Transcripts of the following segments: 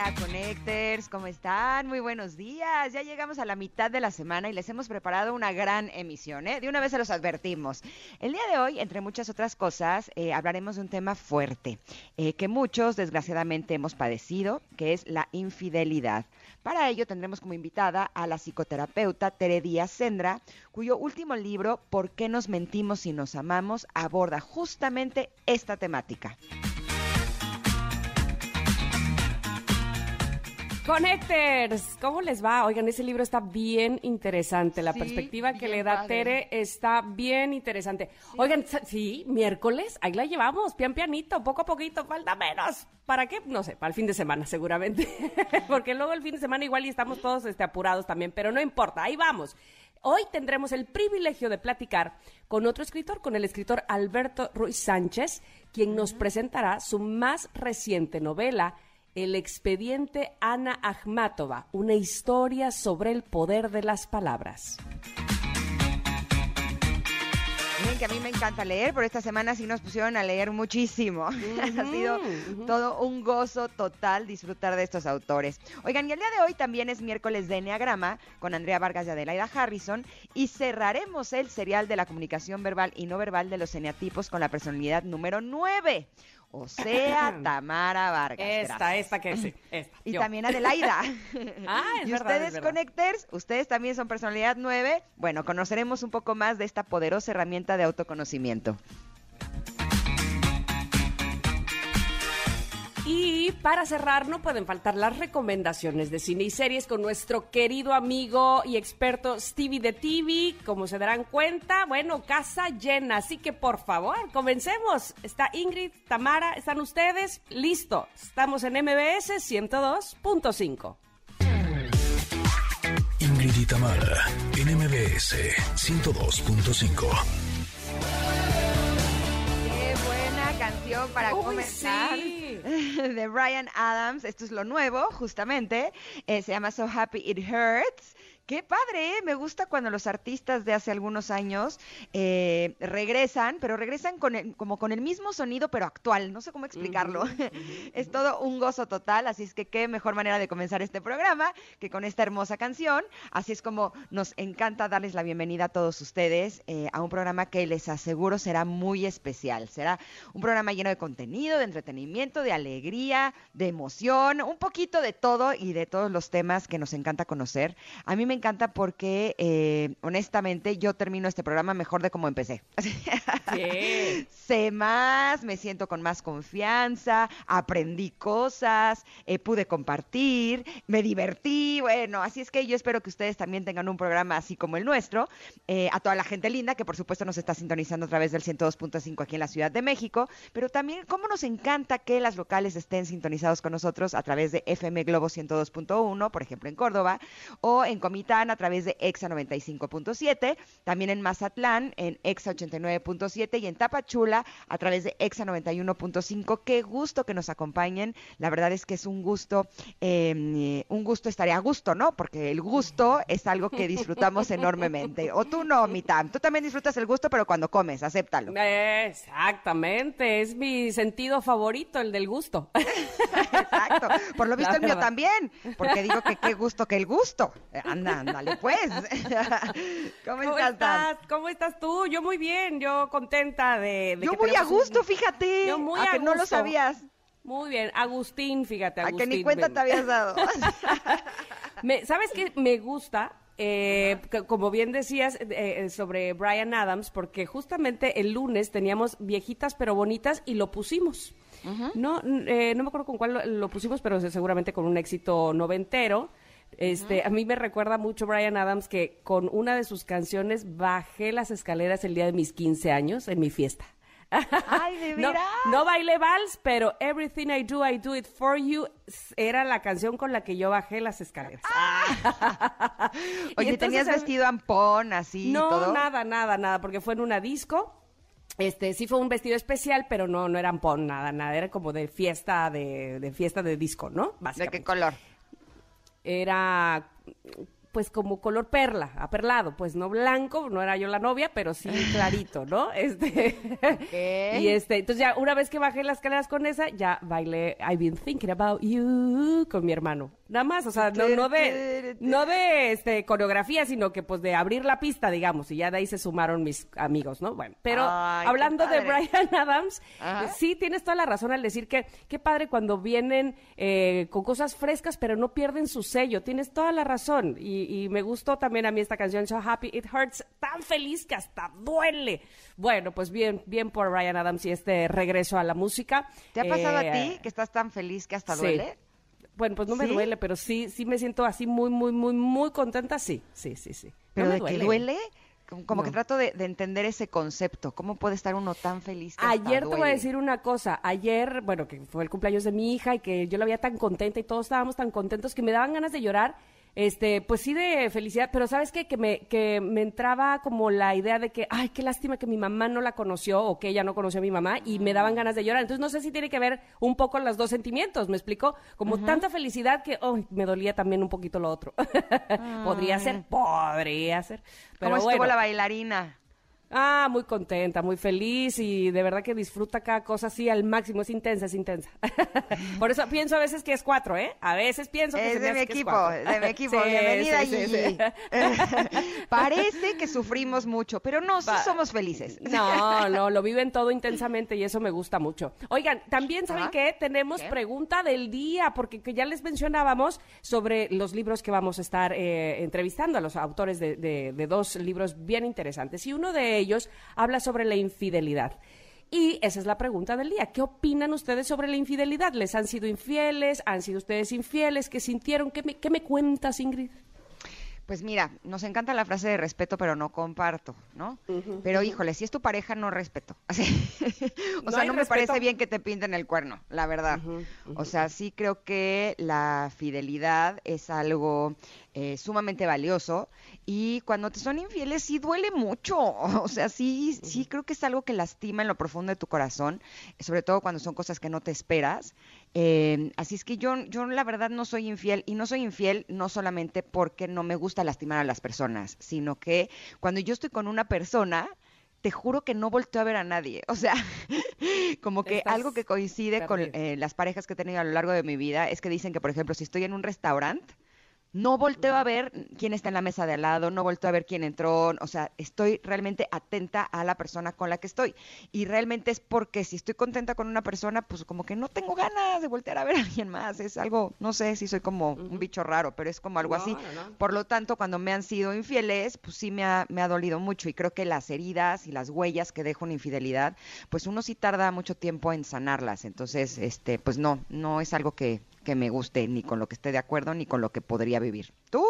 Familia, Connectors, ¿cómo están? Muy buenos días. Ya llegamos a la mitad de la semana y les hemos preparado una gran emisión, ¿eh? De una vez se los advertimos. El día de hoy, entre muchas otras cosas, eh, hablaremos de un tema fuerte, eh, que muchos desgraciadamente hemos padecido, que es la infidelidad. Para ello tendremos como invitada a la psicoterapeuta Tere Díaz Sendra, cuyo último libro, ¿Por qué nos mentimos si nos amamos?, aborda justamente esta temática. Connectors, ¿cómo les va? Oigan, ese libro está bien interesante. La Sí, perspectiva que le da padre. Tere está bien interesante. Oigan, sí, miércoles, ahí la llevamos, pian pianito, poco a poquito, falta menos. ¿Para qué? No sé, para el fin de semana seguramente. Porque luego el fin de semana igual y estamos todos este, apurados también, pero no importa, ahí vamos. Hoy tendremos el privilegio de platicar con otro escritor, con el escritor Alberto Ruiz Sánchez, quien nos presentará su más reciente novela, El expediente Ana Akhmatova, una historia sobre el poder de las palabras. Miren que a mí me encanta leer, pero esta semana sí nos pusieron a leer muchísimo. ha sido todo un gozo total disfrutar de estos autores. Oigan, y el día de hoy también es miércoles de Enneagrama con Andrea Vargas y Adelaida Harrison y cerraremos el serial de la comunicación verbal y no verbal de los eneatipos con la personalidad número 9. O sea, Tamara Vargas. Esta, Gracias. esta que sí, esta. Y yo. también Adelaida. Ah, es y verdad, ustedes, es verdad. Connectors, ustedes también son personalidad 9. Bueno, conoceremos un poco más de esta poderosa herramienta de autoconocimiento. Y para cerrar, no pueden faltar las recomendaciones de cine y series con nuestro querido amigo y experto Stevie de TV. Como se darán cuenta, bueno, casa llena. Así que por favor, comencemos. Está Ingrid, Tamara, ¿están ustedes? Listo. Estamos en MBS 102.5. Ingrid y Tamara, en MBS 102.5. Canción para Uy, comenzar. sí. De Brian Adams. Esto es lo nuevo, justamente. Eh, se llama So Happy It Hurts. Qué padre, ¿eh? me gusta cuando los artistas de hace algunos años eh, regresan, pero regresan con el- como con el mismo sonido, pero actual. No sé cómo explicarlo. es todo un gozo total, así es que qué mejor manera de comenzar este programa que con esta hermosa canción. Así es como nos encanta darles la bienvenida a todos ustedes eh, a un programa que les aseguro será muy especial. Será un programa lleno de contenido, de entretenimiento, de alegría, de emoción, un poquito de todo y de todos los temas que nos encanta conocer. A mí me encanta porque, eh, honestamente, yo termino este programa mejor de como empecé. Sí. sé más, me siento con más confianza, aprendí cosas, eh, pude compartir, me divertí, bueno, así es que yo espero que ustedes también tengan un programa así como el nuestro, eh, a toda la gente linda que por supuesto nos está sintonizando a través del 102.5 aquí en la Ciudad de México, pero también cómo nos encanta que las locales estén sintonizados con nosotros a través de FM Globo 102.1, por ejemplo en Córdoba, o en Comitán a través de EXA 95.7, también en Mazatlán en EXA 89.7 y en Tapachula a través de EXA 91.5. Qué gusto que nos acompañen. La verdad es que es un gusto, eh, un gusto estaría a gusto, ¿no? Porque el gusto es algo que disfrutamos enormemente. O tú no, Mitam. Tú también disfrutas el gusto, pero cuando comes, acéptalo. Exactamente, es mi sentido favorito, el del gusto. Exacto. Por lo visto el mío también, porque digo que qué gusto que el gusto. Eh, Anda, ándale pues. ¿Cómo, ¿Cómo estás? ¿Cómo estás tú? Yo muy bien, yo contenta de, de Yo que muy a un- gusto, fíjate. Yo muy a a que no lo gusto. sabías. Muy bien, Agustín, fíjate, A Agustín. que ni cuenta ven. te habías dado. Me- ¿Sabes qué? Me gusta, eh, que- como bien decías, eh, eh, sobre Brian Adams, porque justamente el lunes teníamos viejitas pero bonitas y lo pusimos. No, eh, no me acuerdo con cuál lo, lo pusimos, pero seguramente con un éxito noventero. Este, A mí me recuerda mucho Brian Adams que con una de sus canciones bajé las escaleras el día de mis 15 años en mi fiesta. Ay, ¿de No, no bailé vals, pero Everything I Do, I Do It For You era la canción con la que yo bajé las escaleras. Ah. Oye, entonces, ¿tenías vestido ampón así No, todo? nada, nada, nada, porque fue en una disco. Este, sí fue un vestido especial, pero no, no era pon, nada, nada, era como de fiesta, de, de fiesta de disco, ¿no? ¿De qué color? era pues como color perla, aperlado, pues no blanco, no era yo la novia, pero sí clarito, ¿no? Este y este, entonces ya una vez que bajé las escaleras con esa, ya bailé I've been thinking about you con mi hermano. Nada más, o sea, no, no de no de este coreografía, sino que pues de abrir la pista, digamos, y ya de ahí se sumaron mis amigos, ¿no? Bueno, pero hablando de Brian Adams, sí tienes toda la razón al decir que qué padre cuando vienen eh, con cosas frescas, pero no pierden su sello. Tienes toda la razón y y, me gustó también a mí esta canción, So Happy It Hurts, tan feliz que hasta duele. Bueno, pues bien, bien por Ryan Adams y este regreso a la música. ¿Te ha pasado a ti eh, que estás tan feliz que hasta duele? Bueno, pues no me duele, pero sí, sí me siento así muy, muy, muy, muy contenta, sí, sí, sí, sí. ¿Pero de que duele? Como, que trato de, entender ese concepto. ¿Cómo puede estar uno tan feliz? Que Ayer te voy a decir una cosa. Ayer, bueno, que fue el cumpleaños de mi hija y que yo la veía tan contenta y todos estábamos tan contentos que me daban ganas de llorar este, pues sí de felicidad, pero ¿sabes qué? Que me, que me entraba como la idea de que, ay, qué lástima que mi mamá no la conoció o que ella no conoció a mi mamá y me daban ganas de llorar. Entonces no sé si tiene que ver un poco los dos sentimientos, ¿me explico? Como tanta felicidad que, oh, me dolía también un poquito lo otro. podría ser, podría ser. Pero ¿Cómo estuvo la bailarina? Ah, muy contenta, muy feliz y de verdad que disfruta cada cosa así al máximo. Es intensa, es intensa. Por eso pienso a veces que es cuatro, ¿eh? A veces pienso que es de mi equipo, de mi equipo. Bienvenida sí, Parece que sufrimos mucho, pero no, sí somos felices. No, no, lo viven todo intensamente y eso me gusta mucho. Oigan, también saben que tenemos pregunta del día, porque ya les mencionábamos sobre los libros que vamos a estar eh, entrevistando a los autores de, de dos libros bien interesantes. Y uno de ellos habla sobre la infidelidad. Y esa es la pregunta del día. ¿Qué opinan ustedes sobre la infidelidad? ¿Les han sido infieles? ¿Han sido ustedes infieles? ¿Qué sintieron? ¿Qué me, qué me cuentas, Ingrid? Pues mira, nos encanta la frase de respeto, pero no comparto, ¿no? pero híjole, si es tu pareja, no respeto. o sea, no me parece bien que te pinten el cuerno, la verdad. O sea, sí creo que la fidelidad es algo eh, sumamente valioso y cuando te son infieles sí duele mucho. O sea, sí, sí creo que es algo que lastima en lo profundo de tu corazón, sobre todo cuando son cosas que no te esperas. Eh, así es que yo, yo la verdad no soy infiel y no soy infiel no solamente porque no me gusta lastimar a las personas, sino que cuando yo estoy con una persona, te juro que no volteo a ver a nadie. O sea, como que algo que coincide con eh, las parejas que he tenido a lo largo de mi vida es que dicen que, por ejemplo, si estoy en un restaurante, no volteo a ver quién está en la mesa de al lado, no volteo a ver quién entró, o sea, estoy realmente atenta a la persona con la que estoy. Y realmente es porque si estoy contenta con una persona, pues como que no tengo ganas de voltear a ver a alguien más. Es algo, no sé si soy como un bicho raro, pero es como algo así. Por lo tanto, cuando me han sido infieles, pues sí me ha, me ha dolido mucho. Y creo que las heridas y las huellas que deja una infidelidad, pues uno sí tarda mucho tiempo en sanarlas. Entonces, este, pues no, no es algo que, que me guste, ni con lo que esté de acuerdo, ni con lo que podría vivir. ¿Tú?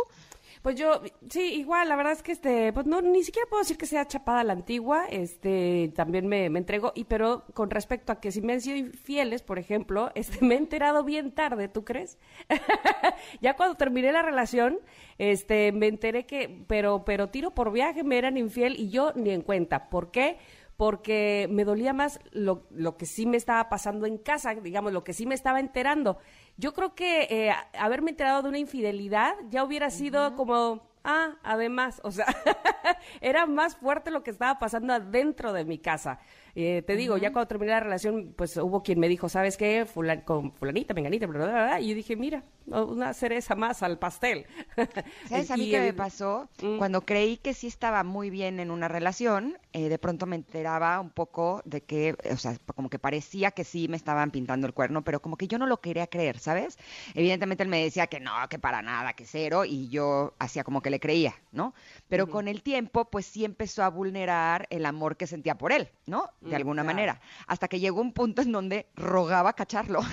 Pues yo, sí, igual, la verdad es que este, pues no, ni siquiera puedo decir que sea chapada la antigua, este, también me, me entrego, y pero con respecto a que si me han sido infieles, por ejemplo, este, me he enterado bien tarde, ¿tú crees? ya cuando terminé la relación, este, me enteré que, pero, pero tiro por viaje me eran infiel y yo ni en cuenta. ¿Por qué? Porque me dolía más lo, lo, que sí me estaba pasando en casa, digamos, lo que sí me estaba enterando. Yo creo que eh, haberme enterado de una infidelidad ya hubiera sido como, ah, además, o sea, era más fuerte lo que estaba pasando adentro de mi casa. Eh, te digo, ya cuando terminé la relación, pues hubo quien me dijo, ¿sabes qué? con fulanita, menganita, bla, bla, bla, y yo dije, mira, una cereza más al pastel. ¿Sabes a mí qué me pasó? Mm. Cuando creí que sí estaba muy bien en una relación, eh, de pronto me enteraba un poco de que, o sea, como que parecía que sí me estaban pintando el cuerno, pero como que yo no lo quería creer, ¿sabes? Evidentemente él me decía que no, que para nada, que cero, y yo hacía como que le creía, ¿no? Pero con el tiempo, pues sí empezó a vulnerar el amor que sentía por él, ¿no? De mm, alguna manera. Hasta que llegó un punto en donde rogaba cacharlo.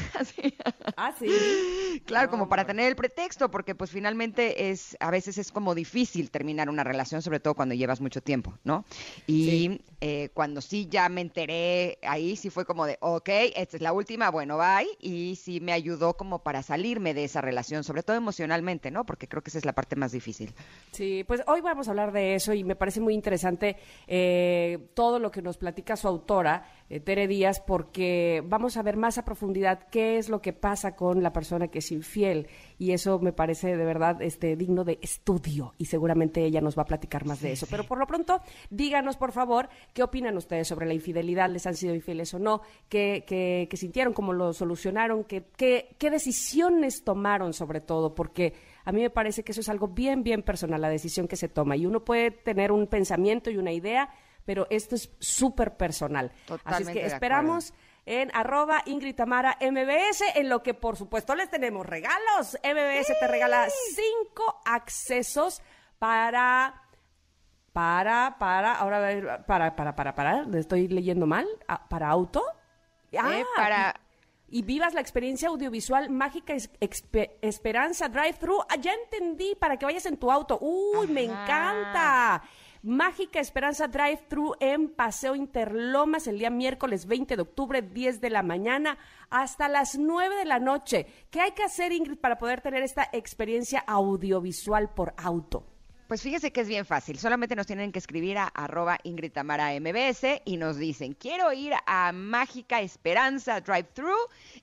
Ah, sí. Claro, como para tener el pretexto, porque pues finalmente es, a veces es como difícil terminar una relación, sobre todo cuando llevas mucho tiempo, ¿no? Y eh, cuando sí ya me enteré, ahí sí fue como de, ok, esta es la última, bueno, bye, y sí me ayudó como para salirme de esa relación, sobre todo emocionalmente, ¿no? Porque creo que esa es la parte más difícil. Sí, pues hoy vamos a hablar de eso y me parece muy interesante eh, todo lo que nos platica su autora eh, Tere Díaz, porque vamos a ver más a profundidad qué es lo que pasa con la persona que es infiel. Y eso me parece de verdad este, digno de estudio. Y seguramente ella nos va a platicar más de eso. Pero por lo pronto, díganos, por favor, qué opinan ustedes sobre la infidelidad. ¿Les han sido infieles o no? ¿Qué, qué, qué sintieron? ¿Cómo lo solucionaron? ¿Qué, qué, qué decisiones tomaron, sobre todo? Porque a mí me parece que eso es algo bien, bien personal, la decisión que se toma. Y uno puede tener un pensamiento y una idea pero esto es súper personal. Así es que esperamos en arroba Ingrid Tamara MBS, en lo que por supuesto les tenemos regalos. MBS te regala cinco accesos para para, para, ahora para, para, para, para, estoy leyendo mal, para auto. Ah, para... Y, vivas la experiencia audiovisual mágica Esperanza Drive-Thru. Ah, ya entendí, para que vayas en tu auto. Uy, me encanta. Mágica Esperanza Drive-Thru en Paseo Interlomas el día miércoles 20 de octubre, 10 de la mañana hasta las 9 de la noche. ¿Qué hay que hacer, Ingrid, para poder tener esta experiencia audiovisual por auto? Pues fíjense que es bien fácil. Solamente nos tienen que escribir a arroba Ingrid Tamara MBS y nos dicen, quiero ir a Mágica Esperanza Drive Thru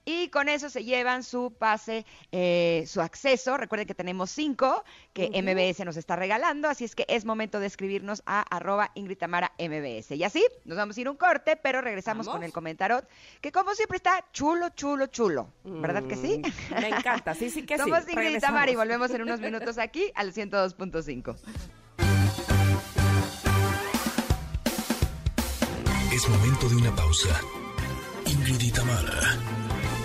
y con eso se llevan su pase, eh, su acceso. Recuerden que tenemos cinco que MBS nos está regalando, así es que es momento de escribirnos a arroba Ingrid Tamara MBS. Y así, nos vamos a ir un corte, pero regresamos con el comentario que como siempre está chulo, chulo, chulo. ¿Verdad que sí? Mm, me encanta, sí, sí que Somos sí. Somos Ingrid Tamara y volvemos en unos minutos aquí al 102.5. Es momento de una pausa. Ingrid y Tamara,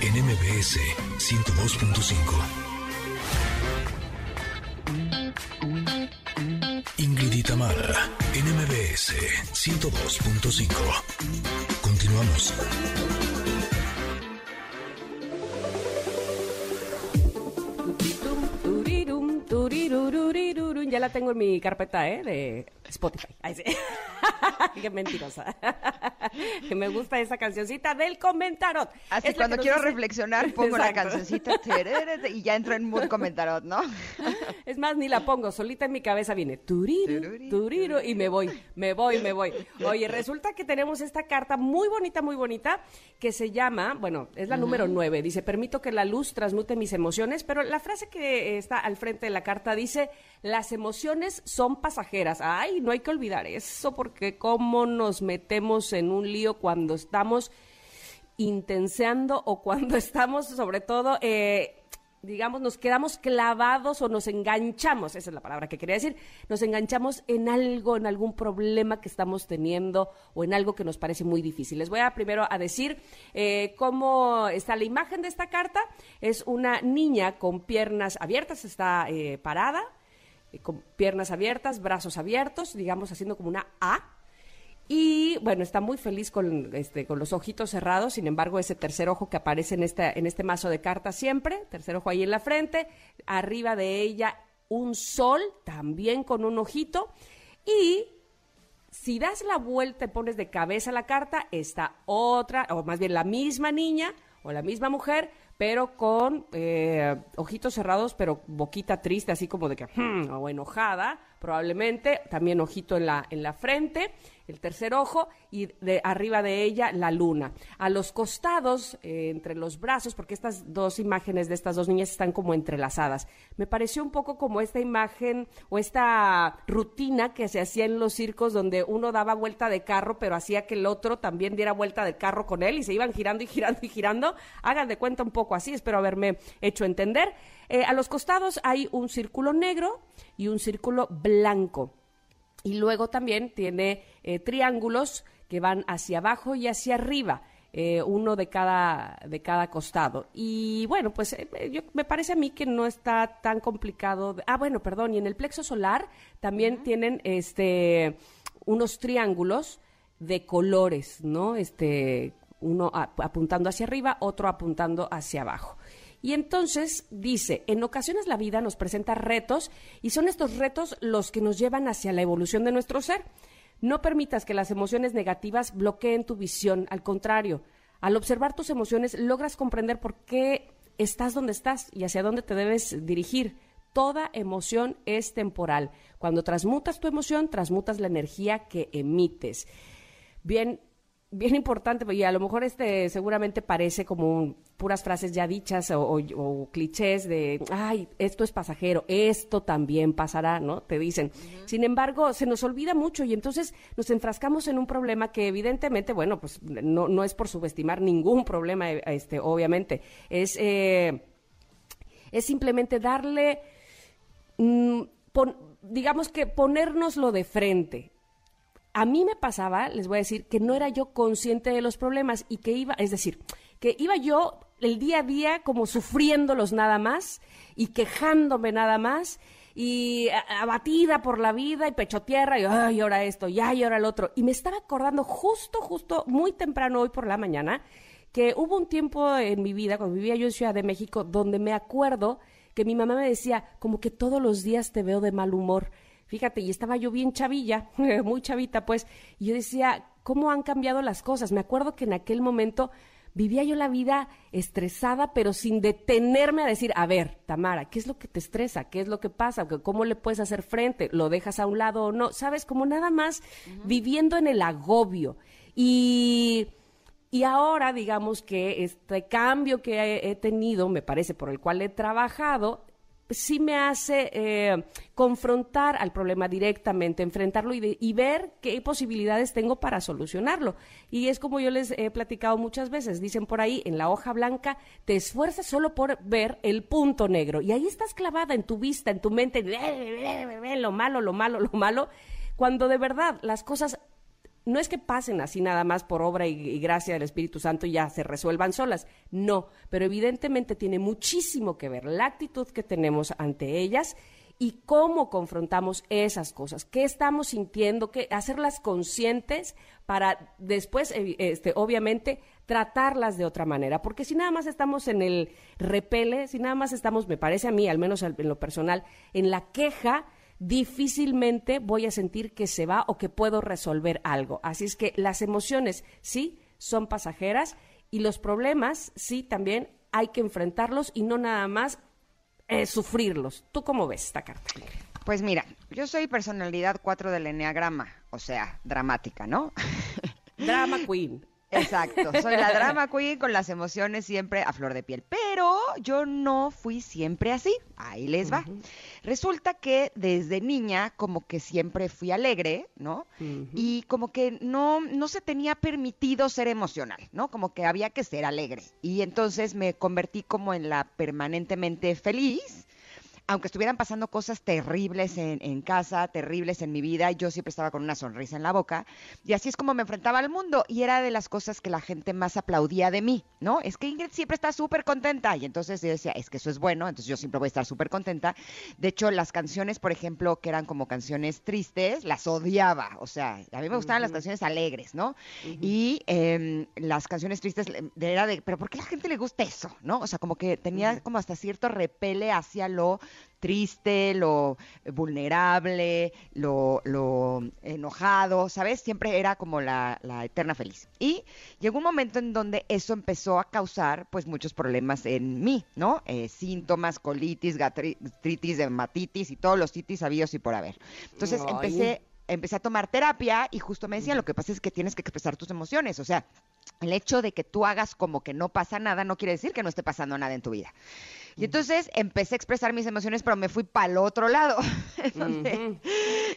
en MBS 102.5. Ingrid y en MBS 102.5. Continuamos. Ya la tengo en mi carpeta, ¿eh? De Spotify. Qué mentirosa. que me gusta esa cancioncita del comentarot. Así cuando quiero reflexionar pongo la cancioncita y ya entro en mood comentarot, ¿no? es más, ni la pongo, solita en mi cabeza viene turiru, turiru y me voy, me voy, me voy. Oye, resulta que tenemos esta carta muy bonita, muy bonita que se llama, bueno, es la número nueve, dice, permito que la luz transmute mis emociones, pero la frase que está al frente de la carta dice, las emociones son pasajeras. Ay, no hay que olvidar eso porque cómo nos metemos en un lío cuando estamos intenseando o cuando estamos sobre todo... Eh, digamos, nos quedamos clavados o nos enganchamos, esa es la palabra que quería decir, nos enganchamos en algo, en algún problema que estamos teniendo o en algo que nos parece muy difícil. Les voy a primero a decir eh, cómo está la imagen de esta carta. Es una niña con piernas abiertas, está eh, parada, con piernas abiertas, brazos abiertos, digamos haciendo como una A. Y bueno, está muy feliz con, este, con los ojitos cerrados, sin embargo, ese tercer ojo que aparece en, esta, en este mazo de cartas siempre, tercer ojo ahí en la frente, arriba de ella un sol, también con un ojito, y si das la vuelta y pones de cabeza la carta, está otra, o más bien la misma niña o la misma mujer, pero con eh, ojitos cerrados, pero boquita triste, así como de que, hmm, o enojada, probablemente, también ojito en la, en la frente, el tercer ojo, y de arriba de ella la luna. A los costados, eh, entre los brazos, porque estas dos imágenes de estas dos niñas están como entrelazadas. Me pareció un poco como esta imagen o esta rutina que se hacía en los circos donde uno daba vuelta de carro, pero hacía que el otro también diera vuelta de carro con él y se iban girando y girando y girando. Hagan de cuenta un poco así, espero haberme hecho entender. Eh, a los costados hay un círculo negro y un círculo blanco. Y luego también tiene eh, triángulos que van hacia abajo y hacia arriba. Eh, uno de cada, de cada costado. Y bueno, pues yo, me parece a mí que no está tan complicado. Ah, bueno, perdón, y en el plexo solar también tienen este, unos triángulos de colores, ¿no? Este, uno apuntando hacia arriba, otro apuntando hacia abajo. Y entonces dice, en ocasiones la vida nos presenta retos y son estos retos los que nos llevan hacia la evolución de nuestro ser. No permitas que las emociones negativas bloqueen tu visión, al contrario, al observar tus emociones logras comprender por qué estás donde estás y hacia dónde te debes dirigir. Toda emoción es temporal. Cuando transmutas tu emoción, transmutas la energía que emites. Bien, bien importante, y a lo mejor este seguramente parece como puras frases ya dichas o, clichés de, ay, esto es pasajero, esto también pasará, ¿no? Te dicen. Sin embargo, se nos olvida mucho y entonces nos enfrascamos en un problema que evidentemente, bueno, pues no, no es por subestimar ningún problema, eh, este, obviamente, es, eh, es simplemente darle, mm, digamos que ponérnoslo de frente a mí me pasaba, les voy a decir, que no era yo consciente de los problemas y que iba, es decir, que iba yo el día a día como sufriéndolos nada más y quejándome nada más y abatida por la vida y pecho tierra y ay, ahora esto, y ay, ahora el otro. Y me estaba acordando justo, justo, muy temprano hoy por la mañana, que hubo un tiempo en mi vida, cuando vivía yo en Ciudad de México, donde me acuerdo que mi mamá me decía, como que todos los días te veo de mal humor. Fíjate, y estaba yo bien chavilla, muy chavita, pues, y yo decía, ¿cómo han cambiado las cosas? Me acuerdo que en aquel momento vivía yo la vida estresada, pero sin detenerme a decir, a ver, Tamara, ¿qué es lo que te estresa? ¿Qué es lo que pasa? ¿Cómo le puedes hacer frente? ¿Lo dejas a un lado o no? ¿Sabes? Como nada más viviendo en el agobio. Y, y ahora, digamos que este cambio que he tenido, me parece, por el cual he trabajado, sí me hace eh, confrontar al problema directamente, enfrentarlo y, ver qué posibilidades tengo para solucionarlo. Y es como yo les he platicado muchas veces, dicen por ahí, en la hoja blanca, te esfuerzas solo por ver el punto negro. Y ahí estás clavada en tu vista, en tu mente, lo malo, lo malo, lo malo, cuando de verdad las cosas no es que pasen así nada más por obra y, gracia del Espíritu Santo y ya se resuelvan solas, no, pero evidentemente tiene muchísimo que ver la actitud que tenemos ante ellas y cómo confrontamos esas cosas, qué estamos sintiendo, qué, hacerlas conscientes para después, este, obviamente, tratarlas de otra manera, porque si nada más estamos en el repele, si nada más estamos, me parece a mí, al menos en lo personal, en la queja, difícilmente voy a sentir que se va o que puedo resolver algo. Así es que las emociones sí son pasajeras y los problemas sí también hay que enfrentarlos y no nada más eh, sufrirlos. ¿Tú cómo ves esta carta? Pues mira, yo soy personalidad 4 del Enneagrama, o sea, dramática, ¿no? Drama Queen. Exacto, soy la drama queen con las emociones siempre a flor de piel, pero yo no fui siempre así, ahí les va. Resulta que desde niña como que siempre fui alegre, ¿no? Y como que no, no se tenía permitido ser emocional, ¿no? Como que había que ser alegre. Y entonces me convertí como en la permanentemente feliz aunque estuvieran pasando cosas terribles en, casa, terribles en mi vida, yo siempre estaba con una sonrisa en la boca. Y así es como me enfrentaba al mundo. Y era de las cosas que la gente más aplaudía de mí, ¿no? Es que Ingrid siempre está súper contenta. Y entonces yo decía, es que eso es bueno, entonces yo siempre voy a estar súper contenta. De hecho, las canciones, por ejemplo, que eran como canciones tristes, las odiaba. O sea, a mí me gustaban las canciones alegres, ¿no? Y em, las canciones tristes era de, pero ¿por qué a la gente le gusta eso? ¿No? O sea, como que tenía como hasta cierto repele hacia lo triste, lo vulnerable, lo, enojado, ¿sabes? Siempre era como la, eterna feliz. Y llegó un momento en donde eso empezó a causar pues muchos problemas en mí, ¿no? Eh, síntomas, colitis, gastritis, dermatitis y todos los titis habidos y por haber. Entonces empecé empecé a tomar terapia y justo me decían, lo que pasa es que tienes que expresar tus emociones, o sea, el hecho de que tú hagas como que no pasa nada no quiere decir que no esté pasando nada en tu vida. Y entonces empecé a expresar mis emociones, pero me fui para el otro lado,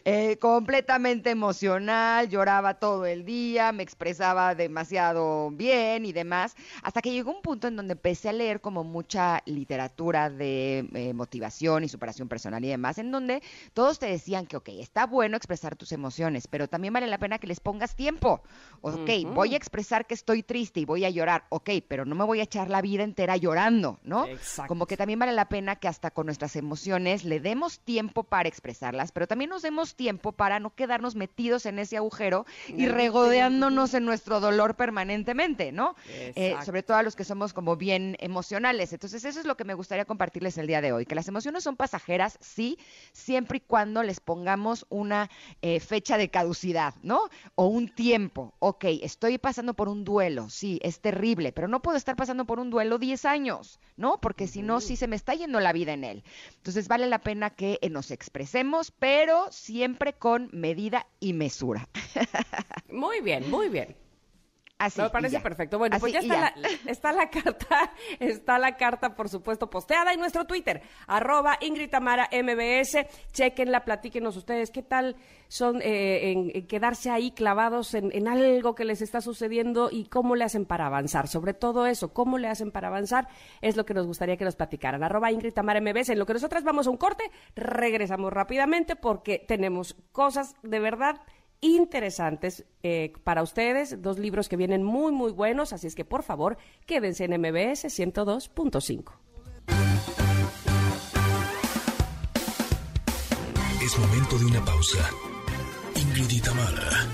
eh, completamente emocional, lloraba todo el día, me expresaba demasiado bien y demás, hasta que llegó un punto en donde empecé a leer como mucha literatura de eh, motivación y superación personal y demás, en donde todos te decían que, ok, está bueno expresar tus emociones, pero también vale la pena que les pongas tiempo. Ok, voy a expresar que estoy triste y voy a llorar, ok, pero no me voy a echar la vida entera llorando, ¿no? Exacto. Como que que también vale la pena que hasta con nuestras emociones le demos tiempo para expresarlas, pero también nos demos tiempo para no quedarnos metidos en ese agujero y regodeándonos en nuestro dolor permanentemente, ¿no? Eh, sobre todo a los que somos como bien emocionales. Entonces, eso es lo que me gustaría compartirles el día de hoy, que las emociones son pasajeras, sí, siempre y cuando les pongamos una eh, fecha de caducidad, ¿no? O un tiempo. Ok, estoy pasando por un duelo, sí, es terrible, pero no puedo estar pasando por un duelo 10 años, ¿no? Porque si no, si se me está yendo la vida en él. Entonces vale la pena que eh, nos expresemos, pero siempre con medida y mesura. Muy bien, muy bien. Así, Me parece perfecto. Bueno, pues ya está la, está la carta, está la carta, por supuesto, posteada en nuestro Twitter, arroba Ingrid Tamara MBS. Chequenla, platíquenos ustedes qué tal son eh, en, en quedarse ahí clavados en, en algo que les está sucediendo y cómo le hacen para avanzar. Sobre todo eso, cómo le hacen para avanzar, es lo que nos gustaría que nos platicaran. Arroba Ingrid Tamara MBS. En lo que nosotras vamos a un corte, regresamos rápidamente porque tenemos cosas de verdad interesantes eh, para ustedes, dos libros que vienen muy, muy buenos, así es que por favor quédense en MBS 102.5. Es momento de una pausa. Ingrid y Tamara,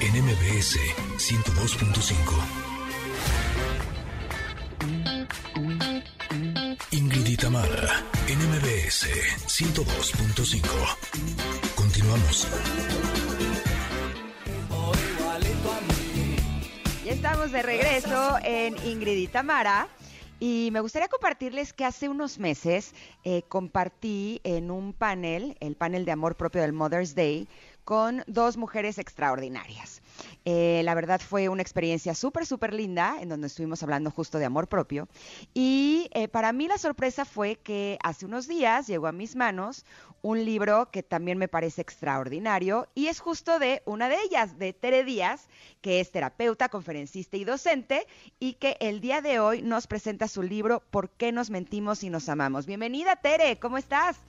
en MBS 102.5. Ingrid y Tamara, en MBS 102.5. Continuamos. Estamos de regreso en Ingrid y Tamara. Y me gustaría compartirles que hace unos meses eh, compartí en un panel, el panel de amor propio del Mother's Day, con dos mujeres extraordinarias. Eh, la verdad fue una experiencia súper, súper linda, en donde estuvimos hablando justo de amor propio. Y eh, para mí la sorpresa fue que hace unos días llegó a mis manos un libro que también me parece extraordinario y es justo de una de ellas, de Tere Díaz, que es terapeuta, conferencista y docente y que el día de hoy nos presenta su libro ¿Por qué nos mentimos y nos amamos? Bienvenida Tere, ¿cómo estás?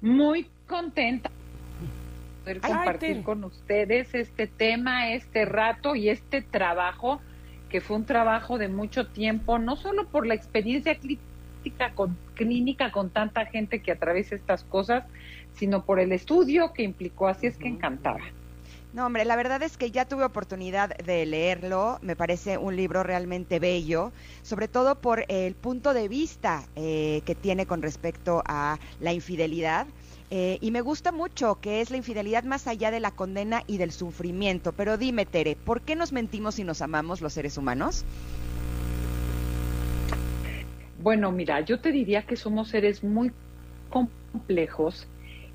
Muy contenta de poder Ay, compartir Tere. con ustedes este tema, este rato y este trabajo que fue un trabajo de mucho tiempo, no solo por la experiencia clínica con, clínica con tanta gente que atraviesa estas cosas, sino por el estudio que implicó, así es que encantada. No, hombre, la verdad es que ya tuve oportunidad de leerlo, me parece un libro realmente bello, sobre todo por el punto de vista eh, que tiene con respecto a la infidelidad. Eh, y me gusta mucho que es la infidelidad más allá de la condena y del sufrimiento. Pero dime, Tere, ¿por qué nos mentimos y nos amamos los seres humanos? Bueno, mira, yo te diría que somos seres muy complejos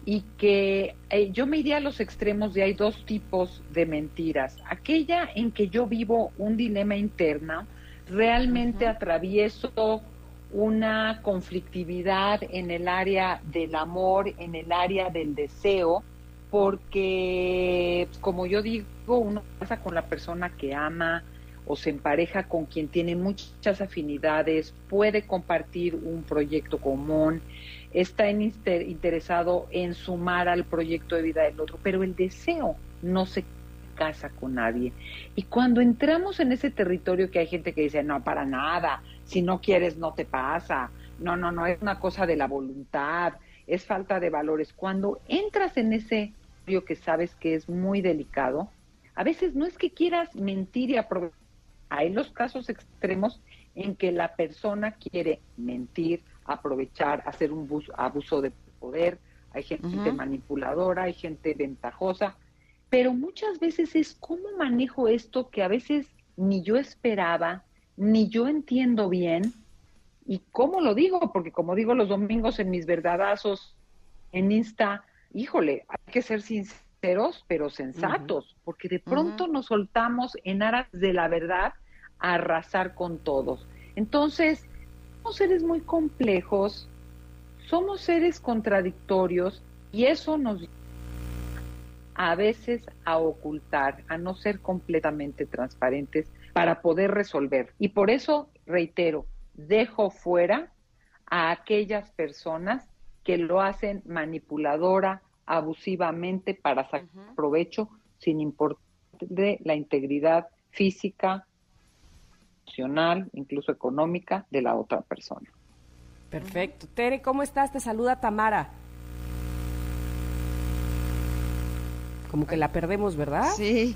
y que eh, yo me iría a los extremos de hay dos tipos de mentiras. Aquella en que yo vivo un dilema interno, realmente atravieso una conflictividad en el área del amor, en el área del deseo, porque como yo digo, uno pasa con la persona que ama, o se empareja con quien tiene muchas afinidades, puede compartir un proyecto común, está interesado en sumar al proyecto de vida del otro, pero el deseo no se casa con nadie. Y cuando entramos en ese territorio que hay gente que dice, no, para nada, si no quieres no te pasa, no, no, no, es una cosa de la voluntad, es falta de valores. Cuando entras en ese que sabes que es muy delicado, a veces no es que quieras mentir y aprovechar. Hay los casos extremos en que la persona quiere mentir, aprovechar, hacer un bus- abuso de poder, hay gente manipuladora, hay gente ventajosa, pero muchas veces es cómo manejo esto que a veces ni yo esperaba, ni yo entiendo bien, y cómo lo digo, porque como digo los domingos en mis verdadazos en Insta, híjole, hay que ser sinceros, pero sensatos, porque de pronto nos soltamos en aras de la verdad a arrasar con todos. Entonces, somos seres muy complejos, somos seres contradictorios y eso nos a veces a ocultar, a no ser completamente transparentes para poder resolver. Y por eso, reitero, dejo fuera a aquellas personas que lo hacen manipuladora, abusivamente para sacar provecho sin importar de la integridad física, emocional, incluso económica de la otra persona. Perfecto. Tere, ¿cómo estás? Te saluda Tamara. Como que la perdemos, ¿verdad? Sí,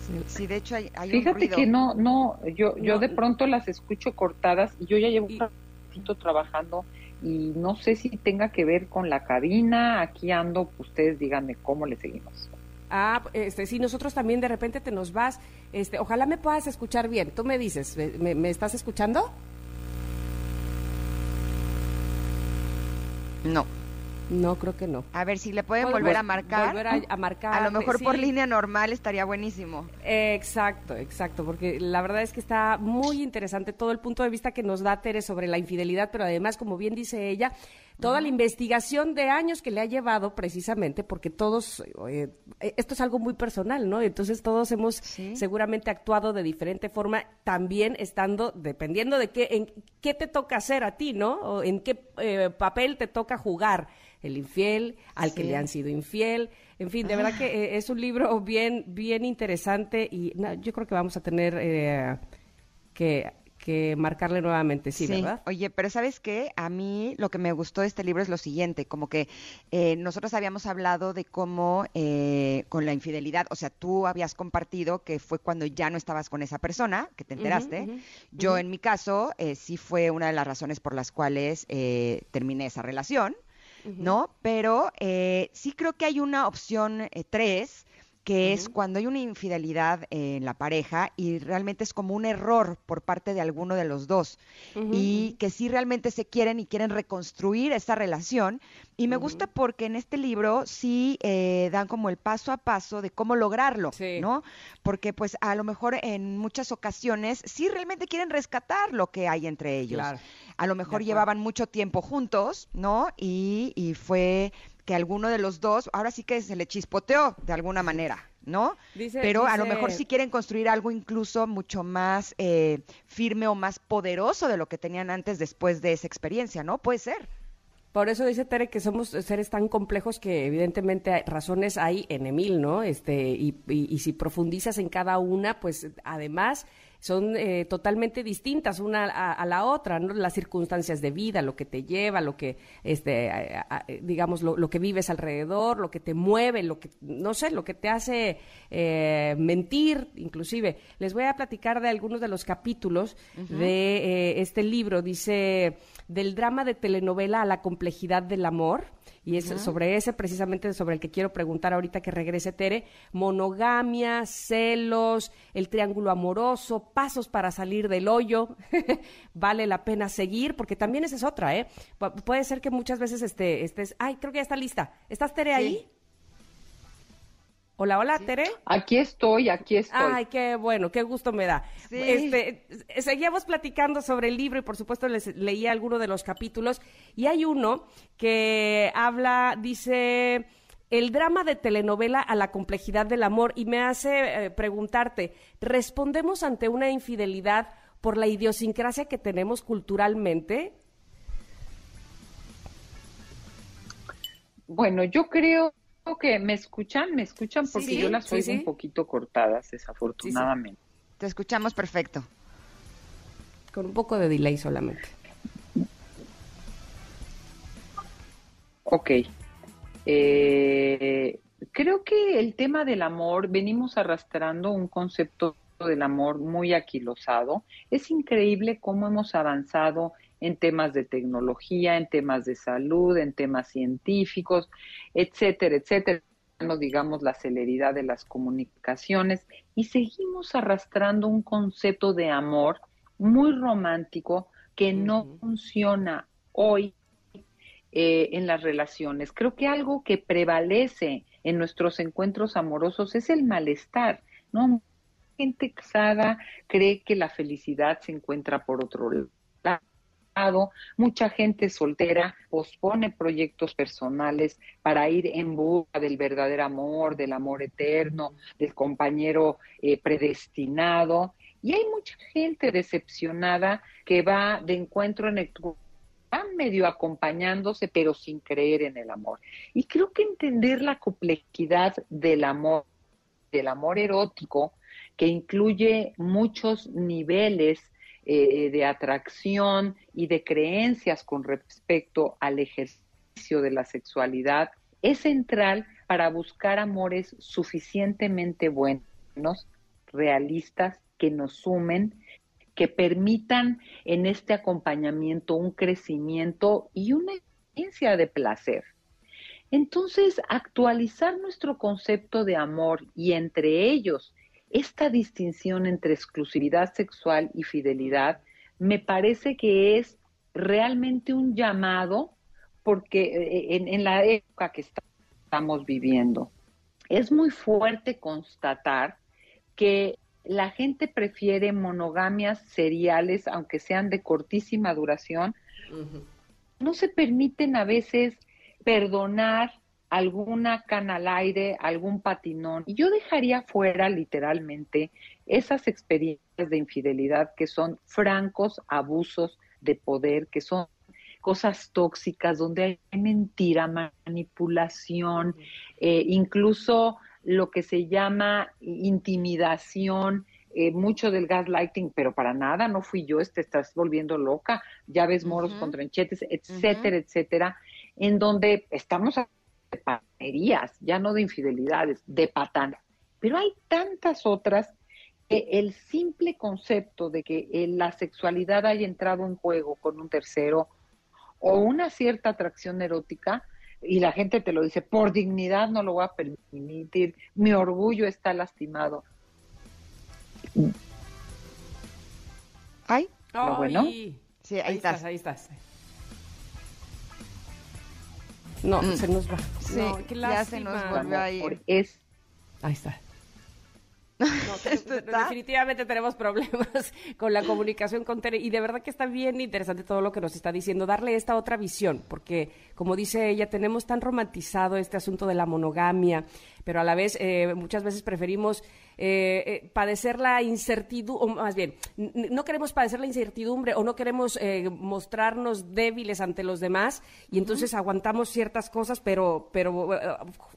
sí, sí, de hecho hay, hay un Fíjate ruido. que no, no, yo, yo No. de pronto las escucho cortadas y yo ya llevo Y- un ratito trabajando y no sé si tenga que ver con la cabina, aquí ando, ustedes díganme cómo le seguimos. Ah, este, sí, nosotros también de repente te nos vas. Este, ojalá me puedas escuchar bien. Tú me dices, ¿me, me- me estás escuchando? No, No, creo que no. A ver si le pueden volver a marcar. Volver a, marcar. A lo mejor por línea normal estaría buenísimo. Exacto, exacto, porque la verdad es que está muy interesante todo el punto de vista que nos da Tere sobre la infidelidad, pero además, como bien dice ella, toda la investigación de años que le ha llevado precisamente, porque todos, eh, esto es algo muy personal, ¿no? Entonces todos hemos seguramente actuado de diferente forma, también estando, dependiendo de qué, en qué te toca hacer a ti, ¿no? O en qué eh, papel te toca jugar el infiel, al que le han sido infiel. En fin, de verdad que eh, es un libro bien, bien interesante y yo creo que vamos a tener eh, que que marcarle nuevamente, sí, ¿verdad? Oye, pero ¿sabes qué? A mí lo que me gustó de este libro es lo siguiente, como que eh, nosotros habíamos hablado de cómo con la infidelidad, o sea, tú habías compartido que fue cuando ya no estabas con esa persona, que te enteraste. Yo en mi caso, sí fue una de las razones por las cuales terminé esa relación. ¿no? Pero eh, sí creo que hay una opción eh, tres, que es cuando hay una infidelidad en la pareja y realmente es como un error por parte de alguno de los dos y que sí realmente se quieren y quieren reconstruir esa relación. Y me gusta porque en este libro sí eh, dan como el paso a paso de cómo lograrlo, ¿no? Porque pues a lo mejor en muchas ocasiones sí realmente quieren rescatar lo que hay entre ellos. A lo mejor llevaban mucho tiempo juntos, ¿no? Y, y fue que alguno de los dos, ahora sí que se le chispoteó de alguna manera, ¿no? Pero a lo mejor sí quieren construir algo incluso mucho más eh, firme o más poderoso de lo que tenían antes después de esa experiencia, ¿no? Puede ser. Por eso dice Tere que somos seres tan complejos que evidentemente razones hay en Emil, ¿no? Este, y, y si profundizas en cada una, pues además son eh, totalmente distintas una a, la otra, ¿no? Las circunstancias de vida, lo que te lleva, lo que, este, digamos, lo, que vives alrededor, lo que te mueve, lo que, no sé, lo que te hace eh, mentir, inclusive. Les voy a platicar de algunos de los capítulos de eh, este libro. Dice, del drama de telenovela a la complejidad del amor y es sobre ese precisamente sobre el que quiero preguntar ahorita que regrese Tere, monogamia, celos, el triángulo amoroso, pasos para salir del hoyo, vale la pena seguir, porque también esa es otra, ¿eh? puede ser que muchas veces este, estés, ay, creo que ya está lista. ¿Estás Tere ahí? Hola, hola, Tere. Aquí estoy, aquí estoy. Ay, qué bueno, qué gusto me da. Este, seguíamos platicando sobre el libro y por supuesto les leí alguno de los capítulos y hay uno que habla, dice, el drama de telenovela a la complejidad del amor y me hace eh, preguntarte, ¿respondemos ante una infidelidad por la idiosincrasia que tenemos culturalmente? Bueno, yo creo que me escuchan, me escuchan porque yo las oigo un poquito cortadas, desafortunadamente. Te escuchamos perfecto. Con un poco de delay solamente. Ok. Eh, creo que el tema del amor, venimos arrastrando un concepto del amor muy aquilosado. Es increíble cómo hemos avanzado en temas de tecnología, en temas de salud, en temas científicos, etcétera, etcétera no digamos la celeridad de las comunicaciones y seguimos arrastrando un concepto de amor muy romántico que no funciona hoy eh, en las relaciones. Creo que algo que prevalece en nuestros encuentros amorosos es el malestar, ¿no? Gente casada cree que la felicidad se encuentra por otro lado mucha gente soltera pospone proyectos personales para ir en busca del verdadero amor, del amor eterno, del compañero eh, predestinado. Y hay mucha gente decepcionada que va de encuentro en el medio acompañándose, pero sin creer en el amor. Y creo que entender la complejidad del amor, del amor erótico, que incluye muchos niveles eh, de atracción y de creencias con respecto al ejercicio de la sexualidad es central para buscar amores suficientemente buenos, realistas, que nos sumen, que permitan en este acompañamiento un crecimiento y una experiencia de placer. Entonces, actualizar nuestro concepto de amor y entre ellos esta distinción entre exclusividad sexual y fidelidad me parece que es realmente un llamado porque eh, en, en la época que estamos viviendo, es muy fuerte constatar que la gente prefiere monogamias seriales, aunque sean de cortísima duración. No se permiten a veces perdonar alguna cana al aire, algún patinón. Y yo dejaría fuera literalmente esas experiencias de infidelidad que son francos abusos de poder, que son cosas tóxicas, donde hay mentira, manipulación, eh, incluso lo que se llama intimidación, eh, mucho del gaslighting, pero para nada, no fui yo, te este, estás volviendo loca, ya ves moros con tranchetes, etcétera, etcétera, en donde estamos de panerías, ya no de infidelidades, de patanas. Pero hay tantas otras que el simple concepto de que la sexualidad haya entrado en juego con un tercero o una cierta atracción erótica, y la gente te lo dice, por dignidad no lo voy a permitir, mi orgullo está lastimado. ¿Ay? ¿Lo bueno? Sí, ahí, estás. Ahí estás. No, mm. se nos va. Sí, ya se nos volvió a ir. Es... Ahí está. No, definitivamente tenemos problemas con la comunicación con Tere y de verdad que está bien interesante todo lo que nos está diciendo, darle esta otra visión, porque como dice ella, tenemos tan romantizado este asunto de la monogamia, pero a la vez eh, muchas veces preferimos eh, eh, padecer la incertidumbre, o más bien, no queremos padecer la incertidumbre o no queremos mostrarnos débiles ante los demás y entonces aguantamos ciertas cosas, pero, pero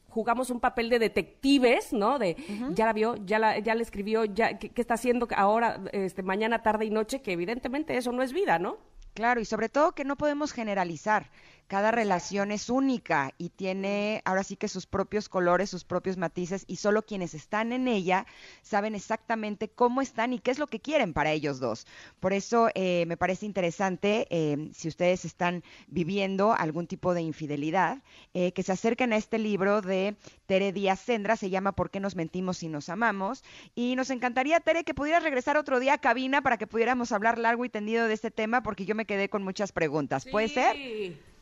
jugamos un papel de detectives, ¿no? De ya la vio, ya la, ya le escribió, ya ¿qué, está haciendo ahora, este, mañana, tarde y noche, que evidentemente eso no es vida, ¿no? Claro, y sobre todo que no podemos generalizar cada relación es única y tiene ahora sí que sus propios colores, sus propios matices y solo quienes están en ella saben exactamente cómo están y qué es lo que quieren para ellos dos. Por eso eh, me parece interesante, eh, si ustedes están viviendo algún tipo de infidelidad, eh, que se acerquen a este libro de Tere Díaz Sendra, se llama ¿Por qué nos mentimos si nos amamos? Y nos encantaría, Tere, que pudieras regresar otro día a cabina para que pudiéramos hablar largo y tendido de este tema porque yo me quedé con muchas preguntas. ¿Puede ser?